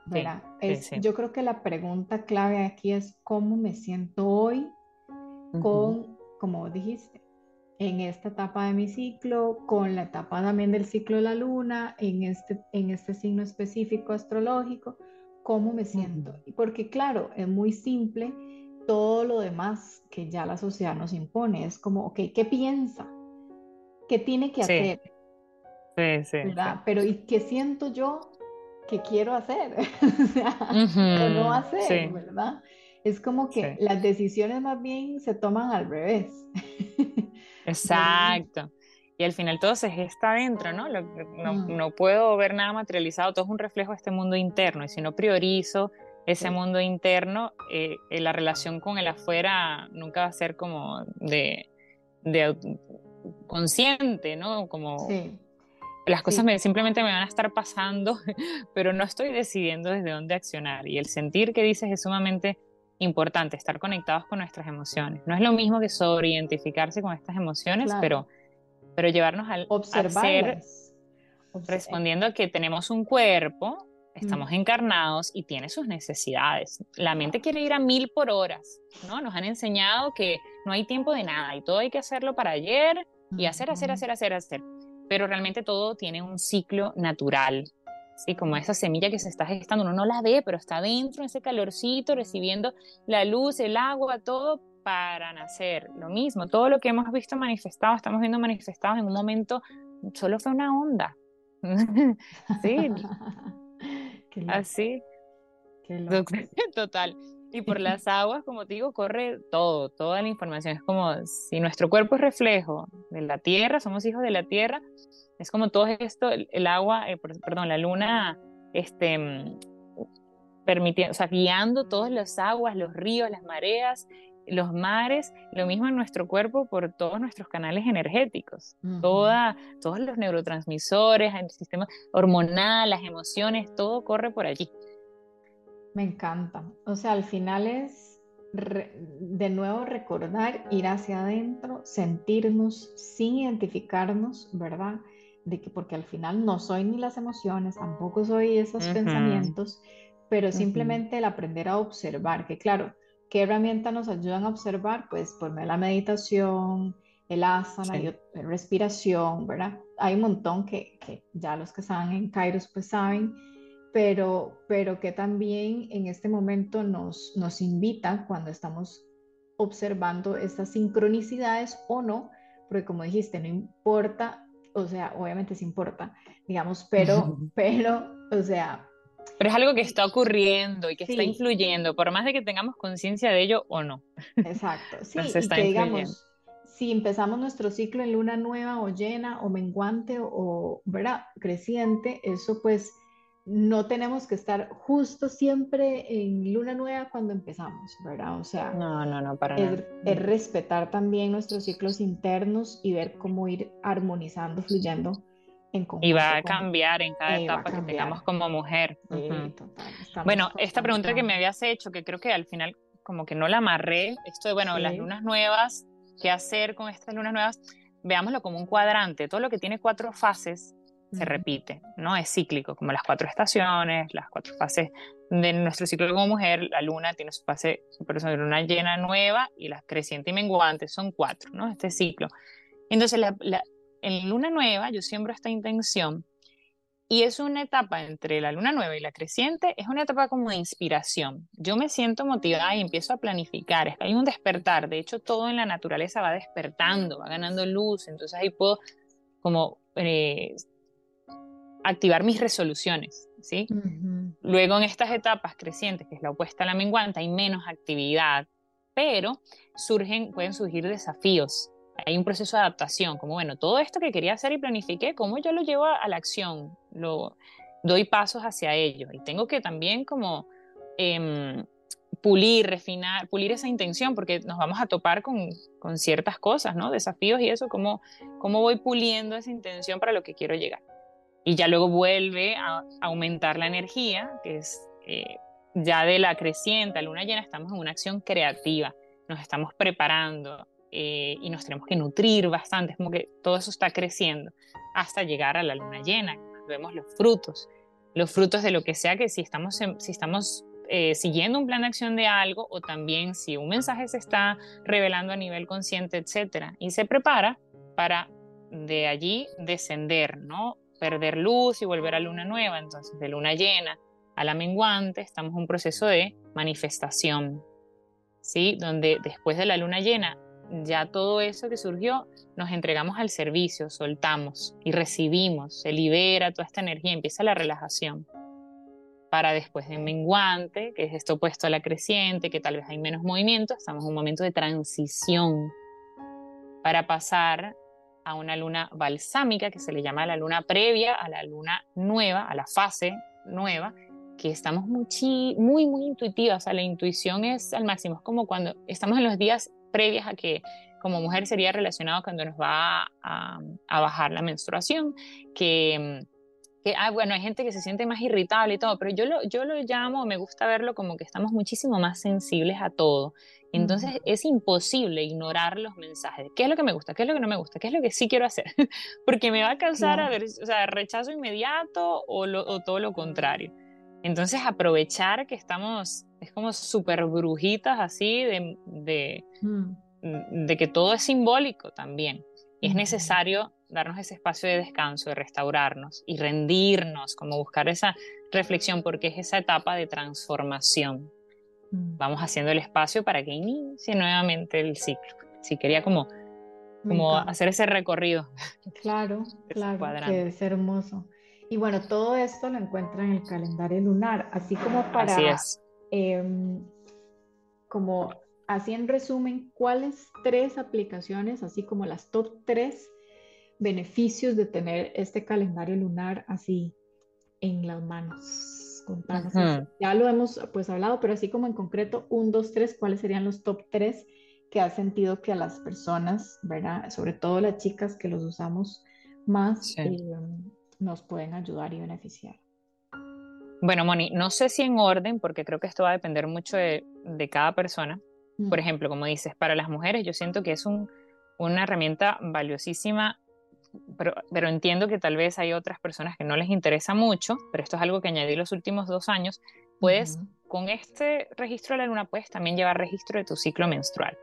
¿verdad? es, Yo creo que la pregunta clave aquí es cómo me siento hoy con, como dijiste, en esta etapa de mi ciclo, con la etapa también del ciclo de la luna, en este, en este signo específico astrológico, cómo me siento. Porque claro, es muy simple todo lo demás que ya la sociedad nos impone. Es como, ok, ¿qué piensa? ¿Qué tiene que hacer? Sí, sí, ¿verdad? Pero ¿y qué siento yo que quiero hacer? o no hacer, ¿verdad? Es como que las decisiones más bien se toman al revés. Exacto. Y al final todo se gesta adentro, ¿no? no, mm. no puedo ver nada materializado, todo es un reflejo de este mundo interno. Y si no priorizo ese mundo interno, eh, eh, la relación con el afuera nunca va a ser como de, consciente, ¿no? Como las cosas me, simplemente me van a estar pasando, pero no estoy decidiendo desde dónde accionar. Y el sentir que dices es sumamente importante, estar conectados con nuestras emociones. No es lo mismo que sobreidentificarse con estas emociones, pero, pero llevarnos al, observar respondiendo a que tenemos un cuerpo Estamos encarnados y tiene sus necesidades. La mente quiere ir a mil por horas, ¿no? Nos han enseñado que no hay tiempo de nada y todo hay que hacerlo para ayer y hacer, hacer, hacer, hacer, hacer. Pero realmente todo tiene un ciclo natural, ¿sí? Como esa semilla que se está gestando, uno no la ve, pero está dentro, ese calorcito, recibiendo la luz, el agua, todo para nacer. Lo mismo, todo lo que hemos visto manifestado, estamos viendo manifestado en un momento, solo fue una onda. sí, Así. Total. Y por las aguas, como te digo, corre todo, toda la información. Es como si nuestro cuerpo es reflejo de la tierra, somos hijos de la tierra, es como todo esto, el, agua, eh, perdón, la luna, este, mm, permitiendo, o sea, guiando todas las aguas, los ríos, las mareas, los mares, lo mismo en nuestro cuerpo por todos nuestros canales energéticos, toda, todos los neurotransmisores, el sistema hormonal, las emociones, todo corre por allí. Me encanta. O sea, al final es de nuevo recordar, ir hacia adentro, sentirnos sin identificarnos, ¿verdad? de que porque al final no soy ni las emociones, tampoco soy esos pensamientos, pero simplemente el aprender a observar, que claro, ¿qué herramientas nos ayudan a observar? Pues por la meditación, el asana, y respiración, ¿verdad? Hay un montón que, que, ya los que saben en Kairos pues saben, pero, pero que también en este momento nos, nos invita cuando estamos observando estas sincronicidades o no, porque como dijiste, no importa, o sea, obviamente sí importa, digamos, pero, pero, o sea... Pero es algo que está ocurriendo y que está influyendo, por más de que tengamos conciencia de ello o no. Exacto, sí, y que digamos, si empezamos nuestro ciclo en luna nueva o llena o menguante o, o ¿verdad? creciente, eso pues no tenemos que estar justo siempre en luna nueva cuando empezamos, ¿verdad? O sea, no, no, no, para es, es, respetar también nuestros ciclos internos y ver cómo ir armonizando, fluyendo. Y va a cambiar en cada etapa que tengamos como mujer. bueno, esta pregunta que me habías hecho, que creo que al final como que no la amarré, esto de, bueno, las lunas nuevas, ¿qué hacer con estas lunas nuevas? Veámoslo como un cuadrante, todo lo que tiene cuatro fases se repite, ¿no? Es cíclico, como las cuatro estaciones, las cuatro fases de nuestro ciclo como mujer, la luna tiene su fase, su luna llena nueva y la creciente y menguante, son cuatro, ¿no? Este ciclo. Entonces, en luna nueva yo siembro esta intención y es una etapa entre la luna nueva y la creciente, es una etapa como de inspiración. Yo me siento motivada y empiezo a planificar, hay un despertar, de hecho todo en la naturaleza va despertando, va ganando luz, entonces ahí puedo como eh, activar mis resoluciones, ¿sí? Luego en estas etapas crecientes, que es la opuesta a la menguante, hay menos actividad, pero surgen, pueden surgir desafíos. Hay un proceso de adaptación, como bueno, todo esto que quería hacer y planifiqué, ¿cómo yo lo llevo a, la acción? Lo doy pasos hacia ello y tengo que también como em, pulir, refinar, pulir esa intención, porque nos vamos a topar con, con ciertas cosas, ¿no? Desafíos y eso, ¿cómo, cómo voy puliendo esa intención para lo que quiero llegar y ya luego vuelve a aumentar la energía, que es eh, ya de la creciente a luna llena, estamos en una acción creativa, nos estamos preparando eh, y nos tenemos que nutrir bastante, es como que todo eso está creciendo hasta llegar a la luna llena, vemos los frutos, los frutos de lo que sea que si estamos, si estamos eh, siguiendo un plan de acción de algo o también si un mensaje se está revelando a nivel consciente, etcétera, y se prepara para de allí descender, ¿no? perder luz y volver a luna nueva, entonces de luna llena a la menguante estamos en un proceso de manifestación, ¿sí? Donde después de la luna llena ya todo eso que surgió nos entregamos al servicio, soltamos y recibimos, se libera toda esta energía, empieza la relajación. Para después de menguante, que es esto opuesto a la creciente, que tal vez hay menos movimiento, estamos en un momento de transición para pasar a una luna balsámica que se le llama la luna previa a la luna nueva, a la fase nueva, que estamos muy, muy, muy intuitivas. O la intuición es al máximo. Es como cuando estamos en los días previos a que como mujer sería relacionado cuando nos va a, a bajar la menstruación, que que, ah, bueno, hay gente que se siente más irritable y todo, pero yo lo, yo lo llamo, me gusta verlo como que estamos muchísimo más sensibles a todo. Entonces es imposible ignorar los mensajes. ¿Qué es lo que me gusta? ¿Qué es lo que no me gusta? ¿Qué es lo que sí quiero hacer? Porque me va a causar a ver, o sea, rechazo inmediato o, o, todo lo contrario. Entonces aprovechar que estamos, es como súper brujitas así de, de, mm. de, que todo es simbólico también. Y es necesario darnos ese espacio de descanso, de restaurarnos y rendirnos, como buscar esa reflexión, porque es esa etapa de transformación. Mm. Vamos haciendo el espacio para que inicie nuevamente el ciclo. Sí, quería como, como hacer ese recorrido. Claro, claro, que es hermoso. Y bueno, todo esto lo encuentran en el calendario lunar, así como para, así es. Em, como así en resumen, ¿cuáles tres aplicaciones, así como las top tres beneficios de tener este calendario lunar así en las manos. Contanos. Ya lo hemos pues hablado, pero así como en concreto, un, dos, tres, ¿cuáles serían los top tres que ha sentido que a las personas, ¿verdad? Sobre todo las chicas que los usamos más, eh, nos pueden ayudar y beneficiar. Bueno, Moni, no sé si en orden, porque creo que esto va a depender mucho de, de cada persona. Por ejemplo, como dices, para las mujeres yo siento que es un, una herramienta valiosísima pero, pero entiendo que tal vez hay otras personas que no les interesa mucho, pero esto es algo que añadí los últimos dos años, puedes, con este registro de la luna, puedes también llevar registro de tu ciclo menstrual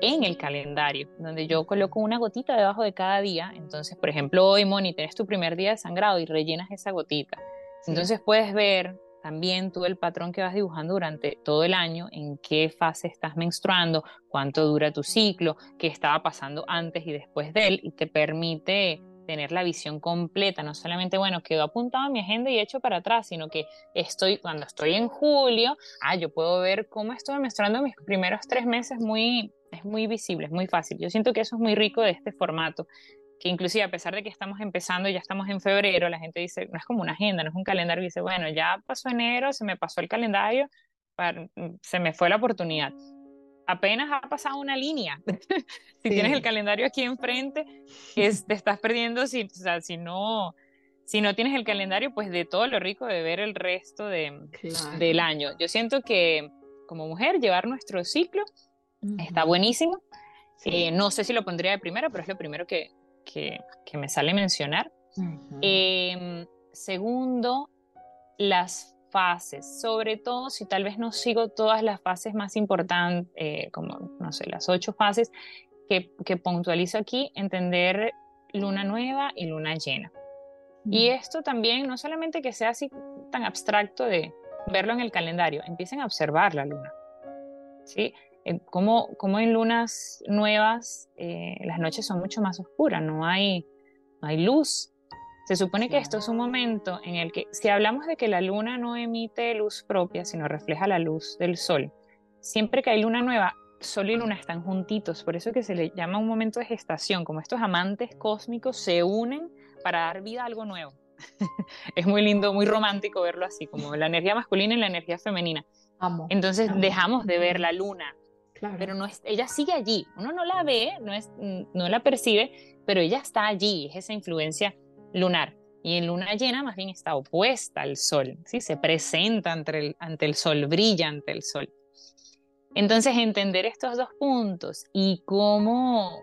en el calendario, donde yo coloco una gotita debajo de cada día. Entonces, por ejemplo, hoy, Moni, tienes tu primer día de sangrado y rellenas esa gotita. Entonces puedes ver también tú el patrón que vas dibujando durante todo el año, en qué fase estás menstruando, cuánto dura tu ciclo, qué estaba pasando antes y después de él, y te permite tener la visión completa, no solamente, bueno, quedó apuntado en mi agenda y hecho para atrás, sino que estoy, cuando estoy en julio, ah, yo puedo ver cómo estoy menstruando mis primeros tres meses muy, es muy visible, es muy fácil. Yo siento que eso es muy rico de este formato que inclusive a pesar de que estamos empezando, ya estamos en febrero, la gente dice, no es como una agenda, no es un calendario, dice, bueno, ya pasó enero, se me pasó el calendario, mm, se me fue la oportunidad. Apenas ha pasado una línea. si tienes el calendario aquí enfrente, es, te estás perdiendo, si, o sea, si no, si no tienes el calendario, pues de todo lo rico de ver el resto de, del año. Yo siento que como mujer llevar nuestro ciclo está buenísimo. Eh, no sé si lo pondría de primero, pero es lo primero que, que, me sale mencionar. Em, segundo, las fases, sobre todo si tal vez no sigo todas las fases más importantes, eh, como, no sé, las ocho fases que, que, puntualizo aquí, entender luna nueva y luna llena. Y esto también, no solamente que sea así tan abstracto de verlo en el calendario, empiecen a observar la luna. ¿sí? Como, como en lunas nuevas eh, las noches son mucho más oscuras, no hay, no hay luz. Se supone que esto es un momento en el que, si hablamos de que la luna no emite luz propia, sino refleja la luz del sol, siempre que hay luna nueva, sol y luna están juntitos, por eso que se le llama un momento de gestación, como estos amantes cósmicos se unen para dar vida a algo nuevo. es muy lindo, muy romántico verlo así, como la energía masculina y la energía femenina. Entonces dejamos de ver la luna, pero no es, ella sigue allí. Uno no la ve, no, es, no la percibe, pero ella está allí, es esa influencia lunar. Y en luna llena más bien está opuesta al sol, ¿sí? se presenta ante el, ante el sol, brilla ante el sol. Entonces, entender estos dos puntos y cómo,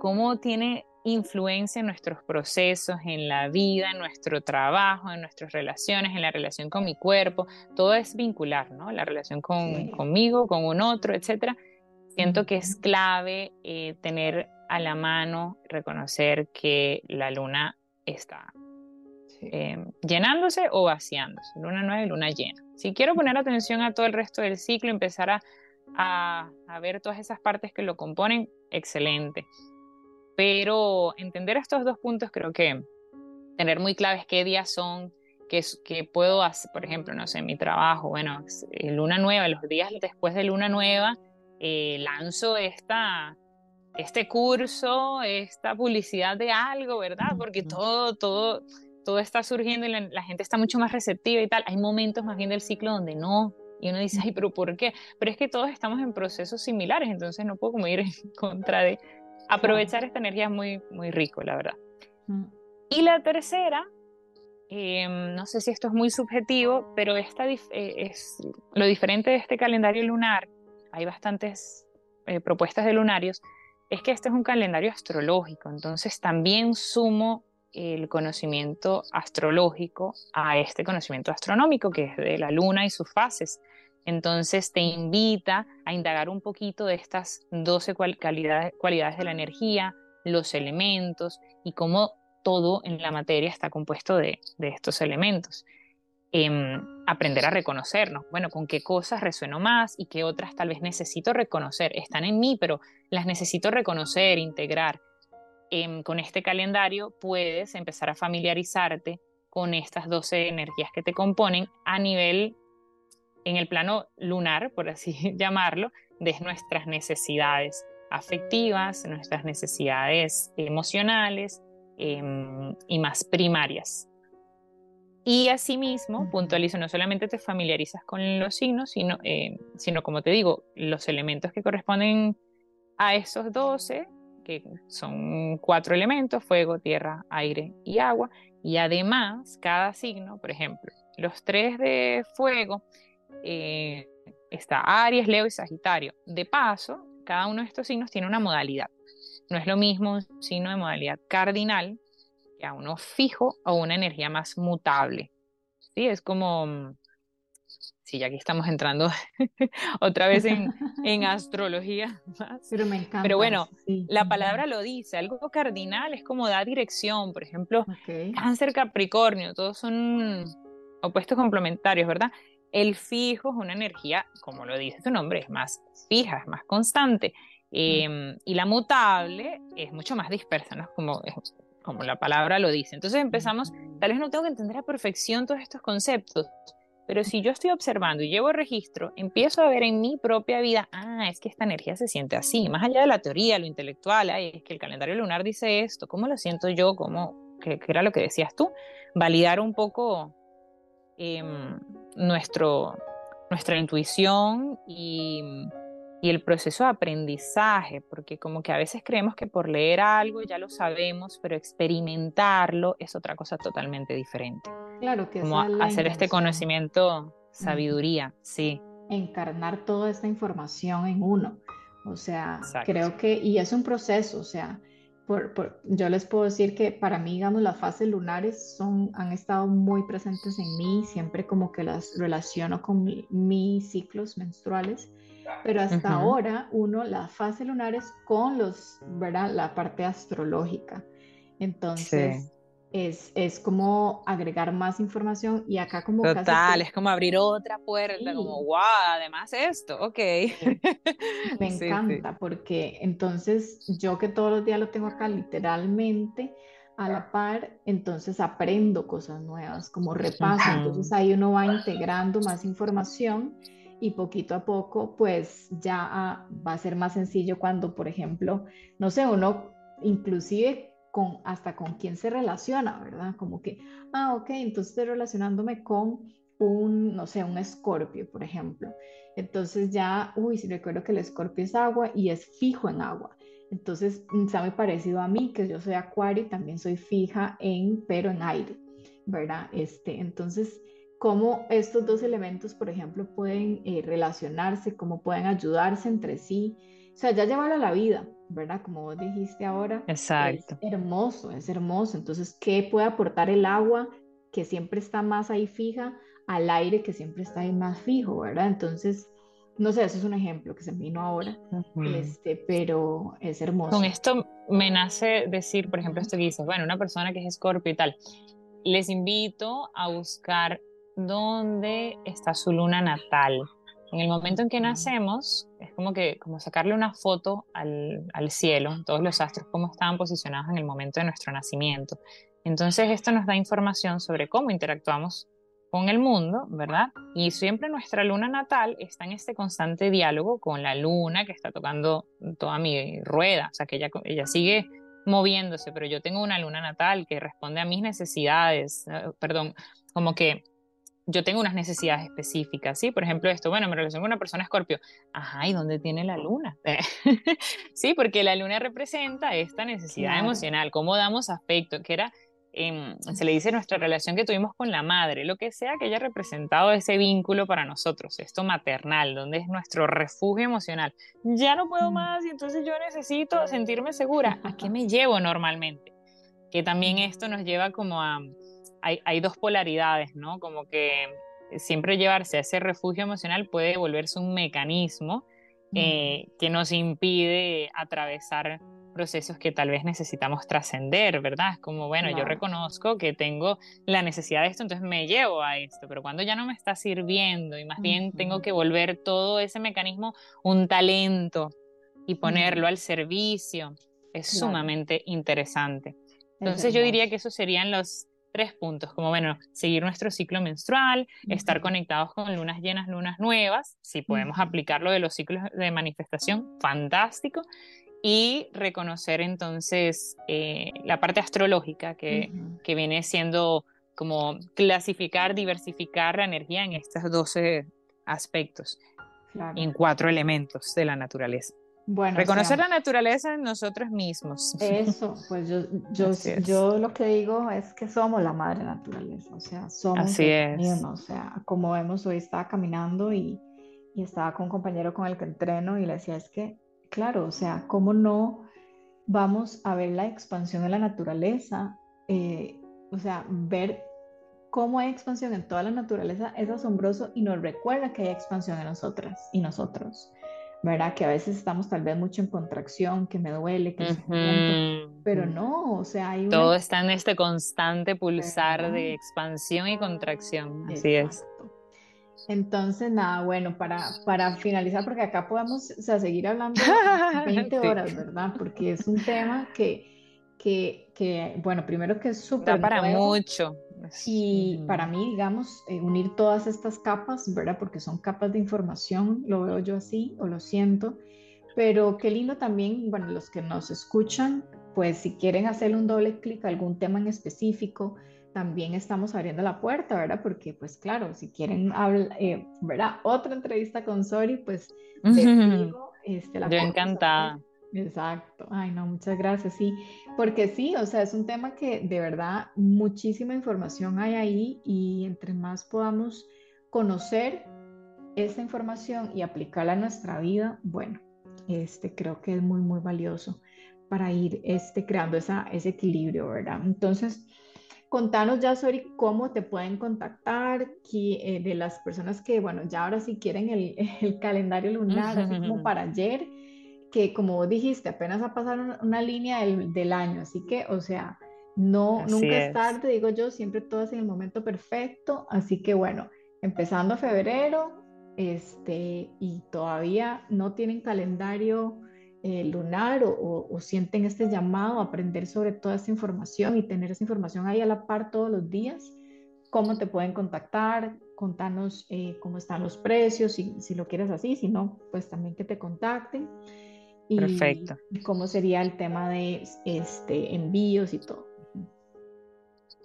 cómo tiene influencia en nuestros procesos, en la vida, en nuestro trabajo, en nuestras relaciones, en la relación con mi cuerpo, todo es vincular, ¿no? La relación con, conmigo, con un otro, etcétera. Siento que es clave eh, tener a la mano, reconocer que la luna está em, llenándose o vaciándose, luna nueva y luna llena. Si quiero poner atención a todo el resto del ciclo, empezar a, a, ver todas esas partes que lo componen, excelente. Pero entender estos dos puntos creo que tener muy claves qué días son, qué, qué puedo hacer, por ejemplo, no sé, mi trabajo, bueno, eh, luna nueva, los días después de luna nueva, eh, lanzo esta, este curso, esta publicidad de algo, ¿verdad? Porque todo, todo, todo está surgiendo y la, gente está mucho más receptiva y tal. Hay momentos más bien del ciclo donde no. Y uno dice, ay, pero ¿por qué? Pero es que todos estamos en procesos similares, entonces no puedo como ir en contra de aprovechar esta energía muy, muy rico, la verdad. Y la tercera, em, no sé si esto es muy subjetivo, pero esta eh, es lo diferente de este calendario lunar hay bastantes eh, propuestas de lunarios, es que este es un calendario astrológico, entonces también sumo el conocimiento astrológico a este conocimiento astronómico que es de la luna y sus fases. Entonces te invita a indagar un poquito de estas 12 cualidades, cualidades de la energía, los elementos y cómo todo en la materia está compuesto de estos elementos. Em, aprender a reconocernos. Bueno, con qué cosas resueno más y qué otras tal vez necesito reconocer. Están en mí, pero las necesito reconocer, integrar. Em, con este calendario puedes empezar a familiarizarte con estas 12 energías que te componen a nivel, en el plano lunar, por así llamarlo, de nuestras necesidades afectivas, nuestras necesidades emocionales em, y más primarias. Y asimismo, puntualizo, no solamente te familiarizas con los signos, sino, eh, sino como te digo, los elementos que corresponden a esos 12, que son cuatro elementos, fuego, tierra, aire y agua. Y además, cada signo, por ejemplo, los tres de fuego, eh, está Aries, Leo y Sagitario. De paso, cada uno de estos signos tiene una modalidad. No es lo mismo un signo de modalidad cardinal a uno fijo o una energía más mutable. Sí, es como, mm, sí, ya aquí estamos entrando otra vez en, en astrología. Pero me encanta. Pero bueno, la palabra lo dice, algo cardinal es como da dirección, por ejemplo, cáncer, capricornio, todos son opuestos complementarios, ¿verdad? El fijo es una energía, como lo dice su nombre, es más fija, es más constante. Em, y la mutable es mucho más dispersa, ¿no? Como, como la palabra lo dice. Entonces empezamos, tal vez no tengo que entender a perfección todos estos conceptos, pero si yo estoy observando y llevo registro, empiezo a ver en mi propia vida, ah, es que esta energía se siente así, más allá de la teoría, lo intelectual, es que el calendario lunar dice esto, ¿cómo lo siento yo? ¿Cómo, qué, era lo que decías tú? Validar un poco em, nuestro, nuestra intuición y y el proceso de aprendizaje, porque como que a veces creemos que por leer algo ya lo sabemos, pero experimentarlo es otra cosa totalmente diferente. Claro que como hacer este conocimiento sabiduría, sí. Encarnar toda esta información en uno. O sea, creo que, y es un proceso, o sea, por, yo les puedo decir que para mí, digamos, las fases lunares son, han estado muy presentes en mí, siempre como que las relaciono con mis ciclos menstruales pero hasta ahora uno la fase lunar es con los, ¿verdad? La parte astrológica. Entonces, es, es, como agregar más información y acá como... Total, es como abrir otra puerta, como, wow, además esto, ok. Me encanta porque entonces yo que todos los días lo tengo acá literalmente a la par, entonces aprendo cosas nuevas, como repaso, entonces ahí uno va integrando más información y poquito a poco pues ya ah, va a ser más sencillo cuando, por ejemplo, no sé, uno inclusive con hasta con quién se relaciona, ¿verdad? Como que, ah, ok, entonces estoy relacionándome con un, no sé, un escorpio, por ejemplo. Entonces ya, uy, si recuerdo que el escorpio es agua y es fijo en agua. Entonces, está muy parecido a mí, que yo soy acuario y también soy fija en, pero en aire, ¿verdad? Este, entonces, cómo estos dos elementos, por ejemplo, pueden eh, relacionarse, cómo pueden ayudarse entre sí. O sea, ya llevarlo a la vida, ¿verdad? Como vos dijiste ahora. Exacto. Es hermoso, es hermoso. Entonces, ¿qué puede aportar el agua que siempre está más ahí fija al aire que siempre está ahí más fijo, ¿verdad? Entonces, no sé, eso es un ejemplo que se me vino ahora, este, pero es hermoso. Con esto me nace decir, por ejemplo, esto que dices, bueno, una persona que es escorpio y tal, les invito a buscar dónde está su luna natal. En el momento en que nacemos, es como que como sacarle una foto al, al cielo, todos los astros, cómo estaban posicionados en el momento de nuestro nacimiento. Entonces, esto nos da información sobre cómo interactuamos con el mundo, ¿verdad? Y siempre nuestra luna natal está en este constante diálogo con la luna que está tocando toda mi rueda, o sea, que ella, ella sigue moviéndose, pero yo tengo una luna natal que responde a mis necesidades, eh, perdón, como que yo tengo unas necesidades específicas, ¿sí? Por ejemplo, esto, bueno, me relaciono con una persona escorpio. Ajá, ¿y dónde tiene la luna? sí, porque la luna representa esta necesidad emocional, cómo damos afecto, que era, em, se le dice nuestra relación que tuvimos con la madre, lo que sea que haya representado ese vínculo para nosotros, esto maternal, donde es nuestro refugio emocional. Ya no puedo más y entonces yo necesito sentirme segura. ¿A qué me llevo normalmente? Que también esto nos lleva como a hay, dos polaridades, ¿no? Como que siempre llevarse a ese refugio emocional puede volverse un mecanismo eh, que nos impide atravesar procesos que tal vez necesitamos trascender, ¿verdad? Es como, bueno, yo reconozco que tengo la necesidad de esto, entonces me llevo a esto, pero cuando ya no me está sirviendo y más bien tengo que volver todo ese mecanismo un talento y ponerlo al servicio, es sumamente interesante. Entonces yo diría que esos serían los tres puntos, como bueno, seguir nuestro ciclo menstrual, estar conectados con lunas llenas, lunas nuevas, si podemos aplicar lo de los ciclos de manifestación, fantástico, y reconocer entonces eh, la parte astrológica que, que, viene siendo como clasificar, diversificar la energía en estos 12 aspectos, en cuatro elementos de la naturaleza. Bueno, Reconocer la naturaleza en nosotros mismos. Eso, pues yo, yo, yo lo que digo es que somos la madre naturaleza, o sea, somos Así es. o sea, como vemos, hoy estaba caminando y, y, estaba con un compañero con el que entreno y le decía, es que, claro, o sea, ¿cómo no vamos a ver la expansión de la naturaleza eh, o sea, ver cómo hay expansión en toda la naturaleza es asombroso y nos recuerda que hay expansión en nosotras y nosotros. ¿Verdad? Que a veces estamos tal vez mucho en contracción, que me duele, que pero no, o sea, hay Todo está en este constante pulsar de expansión y contracción, así es. Entonces, nada, bueno, para, para finalizar, porque acá podemos o sea, seguir hablando 20 horas, ¿verdad? Porque es un tema que, que, que bueno, primero que es súper... para mucho. Y para mí, digamos, eh, unir todas estas capas, ¿verdad? Porque son capas de información, lo veo yo así o lo siento. Pero qué lindo también, bueno, los que nos escuchan, pues si quieren hacerle un doble clic a algún tema en específico, también estamos abriendo la puerta, ¿verdad? Porque, pues claro, si quieren, eh, ¿verdad? Otra entrevista con Sori, pues, este, la Yo encantada. Exacto. Ay, no, muchas gracias. Sí, porque sí, o sea, es un tema que de verdad muchísima información hay ahí y entre más podamos conocer esta información y aplicarla a nuestra vida, bueno, este creo que es muy, muy valioso para ir este, creando esa, ese equilibrio, ¿verdad? Entonces, contanos ya, Sori, cómo te pueden contactar, que, eh, de las personas que, bueno, ya ahora sí quieren el, el calendario lunar, así como para ayer que como dijiste, apenas ha pasado una, línea del, año, así que, o sea, no, nunca es. tarde, digo yo, siempre todo es en el momento perfecto, así que bueno, empezando febrero, este, y todavía no tienen calendario eh, lunar o, sienten este llamado a aprender sobre toda esta información y tener esa información ahí a la par todos los días, cómo te pueden contactar, contanos eh, cómo están los precios, si, si lo quieres así, si no, pues también que te contacten. Perfecto. cómo sería el tema de este, envíos y todo.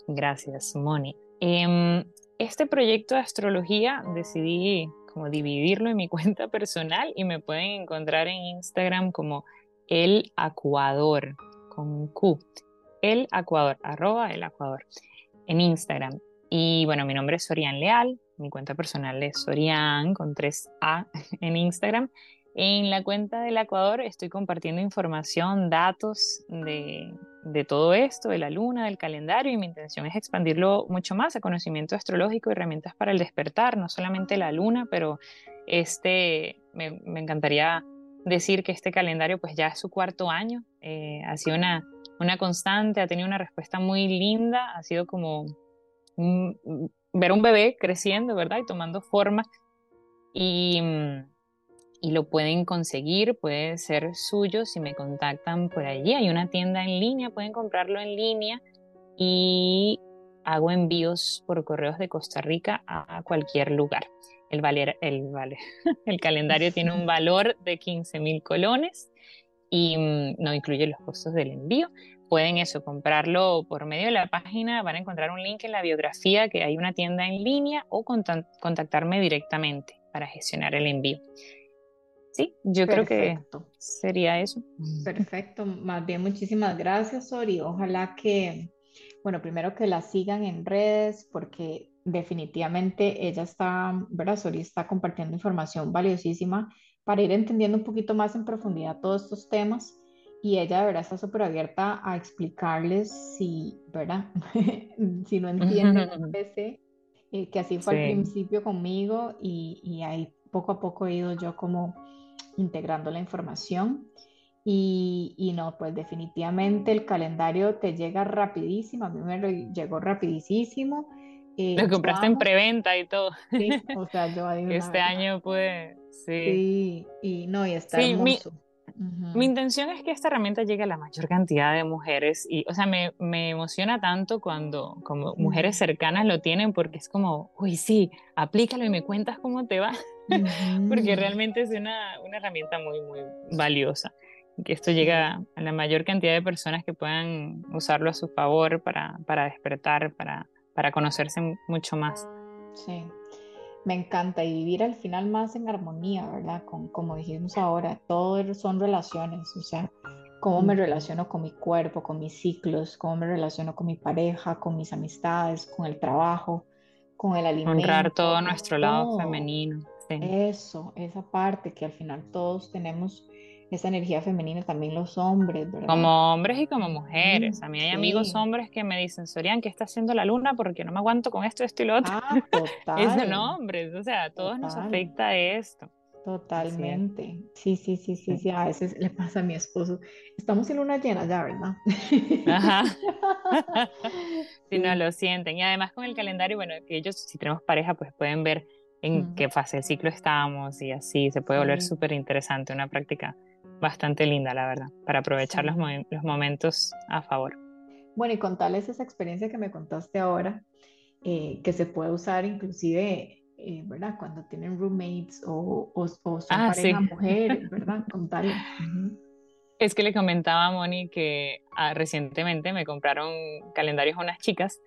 Gracias, Moni. Em, este proyecto de astrología decidí como dividirlo en mi cuenta personal y me pueden encontrar en Instagram como el Acuador con Q. El Acuador, arroba el Acuador en Instagram. Y bueno, mi nombre es Sorian Leal, mi cuenta personal es Sorian con 3A en Instagram en la cuenta del Ecuador estoy compartiendo información, datos de, todo esto, de la luna, del calendario, y mi intención es expandirlo mucho más a conocimiento astrológico, herramientas para el despertar, no solamente la luna, pero este, me, encantaría decir que este calendario pues ya es su cuarto año, eh, ha sido una, una constante, ha tenido una respuesta muy linda, ha sido como ver un bebé creciendo, ¿verdad? Y tomando forma. Y mm, y lo pueden conseguir, puede ser suyo si me contactan por allí. Hay una tienda en línea, pueden comprarlo en línea y hago envíos por correos de Costa Rica a cualquier lugar. El, valer, el, vale, el calendario tiene un valor de 15 mil colones y mm, no incluye los costos del envío. Pueden eso, comprarlo por medio de la página, van a encontrar un link en la biografía que hay una tienda en línea o contactarme directamente para gestionar el envío. Sí, yo creo que sería eso. Perfecto, más bien muchísimas gracias, Sori. Ojalá que, bueno, primero que la sigan en redes porque definitivamente ella está, ¿verdad? Sori está compartiendo información valiosísima para ir entendiendo un poquito más en profundidad todos estos temas y ella de verdad está súper abierta a explicarles si, ¿verdad? si no entienden, eh, que así fue al principio conmigo y, y ahí poco a poco he ido yo como integrando la información. Y, no, pues definitivamente el calendario te llega rapidísimo, a mí me llegó rapidísimo. Eh, lo compraste en preventa y todo. Sí, o sea, yo Este año pude, sí. Sí, y no, y está hermoso. Mi, intención es que esta herramienta llegue a la mayor cantidad de mujeres y, o sea, me, me emociona tanto cuando como mujeres cercanas lo tienen porque es como, uy, sí, aplícalo y me cuentas cómo te va porque realmente es una, una, herramienta muy, muy valiosa. Que esto llega a la mayor cantidad de personas que puedan usarlo a su favor para, para despertar, para, para conocerse mucho más. Sí, me encanta y vivir al final más en armonía, ¿verdad? Con, como dijimos ahora, todo son relaciones, o sea, cómo me relaciono con mi cuerpo, con mis ciclos, cómo me relaciono con mi pareja, con mis amistades, con el trabajo, con el alimento. Honrar todo nuestro lado femenino. Eso, esa parte que al final todos tenemos esa energía femenina también los hombres, ¿verdad? Como hombres y como mujeres. A mí hay amigos hombres que me dicen, Sorian, ¿qué está haciendo la luna? Porque no me aguanto con esto, esto y lo otro. Ah, total. y son hombres, o sea, a todos nos afecta esto. Totalmente. Sí, sí, sí, sí, sí. A veces le pasa a mi esposo. Estamos en luna llena ya, ¿verdad? Ajá. si no lo sienten. Y además con el calendario, bueno, que ellos si tenemos pareja, pues pueden ver en qué fase del ciclo estamos y así se puede volver súper interesante, una práctica bastante linda, la verdad, para aprovechar los, los, momentos a favor. Bueno, y contarles esa experiencia que me contaste ahora, eh, que se puede usar inclusive eh, ¿verdad? Cuando tienen roommates o, o, son ah, pareja mujeres, ¿verdad? Contarles. Es que le comentaba a Moni que ah, recientemente me compraron calendarios a unas chicas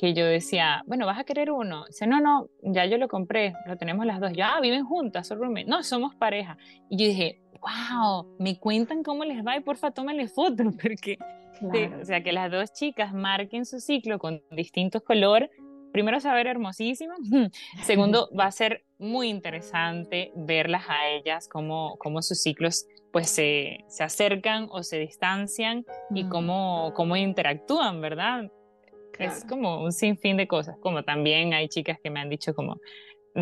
que yo decía, bueno, ¿vas a querer uno? Dice, no, no, ya yo lo compré, lo tenemos las dos. Ya, ah, viven juntas, son roommates. No, somos pareja. Y yo dije, wow, me cuentan cómo les va y porfa, tómenle fotos, porque, o sea, que las dos chicas marquen su ciclo con distintos colores primero saber hermosísimo, segundo va a ser muy interesante verlas a ellas, cómo, cómo sus ciclos pues se, se acercan o se distancian y cómo, cómo interactúan, ¿verdad? Es como un sinfín de cosas, como también hay chicas que me han dicho como,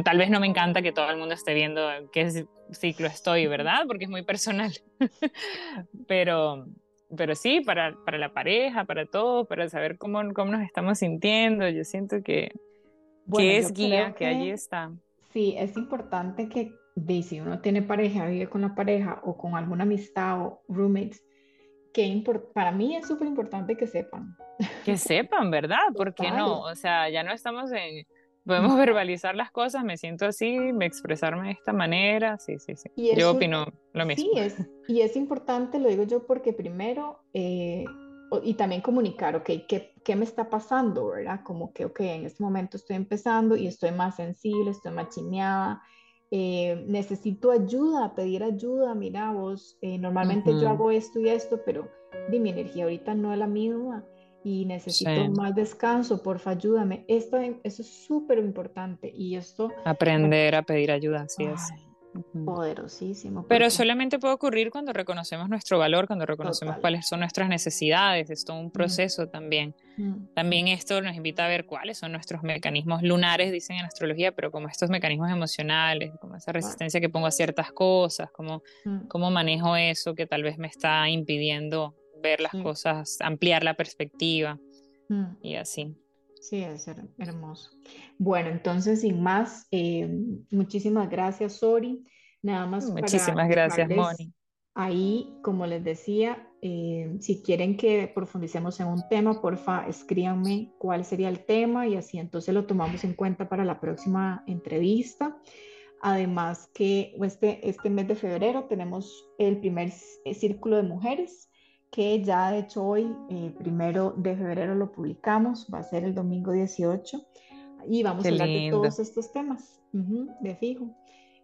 tal vez no me encanta que todo el mundo esté viendo qué ciclo estoy, ¿verdad? Porque es muy personal, pero pero sí, para, para la pareja, para todo, para saber cómo, cómo nos estamos sintiendo. Yo siento que, que es guía, que, allí está. Sí, es importante que si uno tiene pareja, vive con la pareja o con alguna amistad o roommates, que para mí es súper importante que sepan. Que sepan, ¿verdad? ¿Por qué no? O sea, ya no estamos en podemos verbalizar las cosas, me siento así, me expresarme de esta manera, sí, sí, sí. yo opino lo mismo. Sí, es, y es importante, lo digo yo, porque primero, eh, y también comunicar, ok, ¿qué, ¿qué, me está pasando, verdad? Como que, ok, en este momento estoy empezando y estoy más sensible, estoy más chineada, eh, necesito ayuda, pedir ayuda, mira vos, eh, normalmente yo hago esto y esto, pero di, mi energía ahorita no es la misma y necesito más descanso, porfa, ayúdame. Esto, eso es súper importante y esto... Aprender a pedir ayuda, así es. Poderosísimo. Pero solamente puede ocurrir cuando reconocemos nuestro valor, cuando reconocemos cuáles son nuestras necesidades, es todo un proceso también. También esto nos invita a ver cuáles son nuestros mecanismos lunares, dicen en astrología, pero como estos mecanismos emocionales, como esa resistencia que pongo a ciertas cosas, como cómo manejo eso que tal vez me está impidiendo ver las cosas, ampliar la perspectiva mm. y así. Sí, es hermoso. Bueno, entonces, sin más, eh, muchísimas gracias, Sori. Nada más. Muchísimas gracias, Moni. Ahí, como les decía, eh, si quieren que profundicemos en un tema, porfa, escríbanme cuál sería el tema y así entonces lo tomamos en cuenta para la próxima entrevista. Además que este, este mes de febrero tenemos el primer círculo de mujeres que ya de hecho hoy, eh, primero de febrero, lo publicamos, va a ser el domingo 18, y vamos a hablar de todos estos temas, de fijo.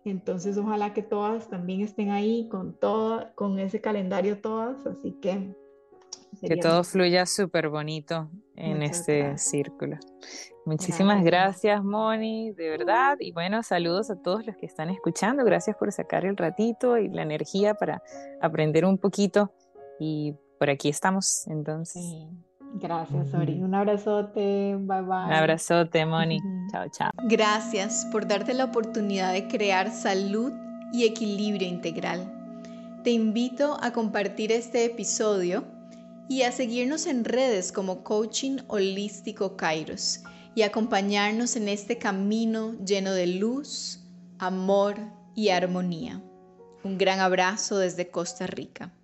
Entonces, ojalá que todas también estén ahí con, todo, con ese calendario todas, así que... Que todo fluya súper bonito en este círculo. Muchísimas gracias. gracias, Moni, de verdad. Y bueno, saludos a todos los que están escuchando. Gracias por sacar el ratito y la energía para aprender un poquito y por aquí estamos, entonces. Gracias, Ori. Un abrazote. Bye bye. Un abrazote, Moni. Chao, chao. Gracias por darte la oportunidad de crear salud y equilibrio integral. Te invito a compartir este episodio y a seguirnos en redes como Coaching Holístico Kairos y acompañarnos en este camino lleno de luz, amor y armonía. Un gran abrazo desde Costa Rica.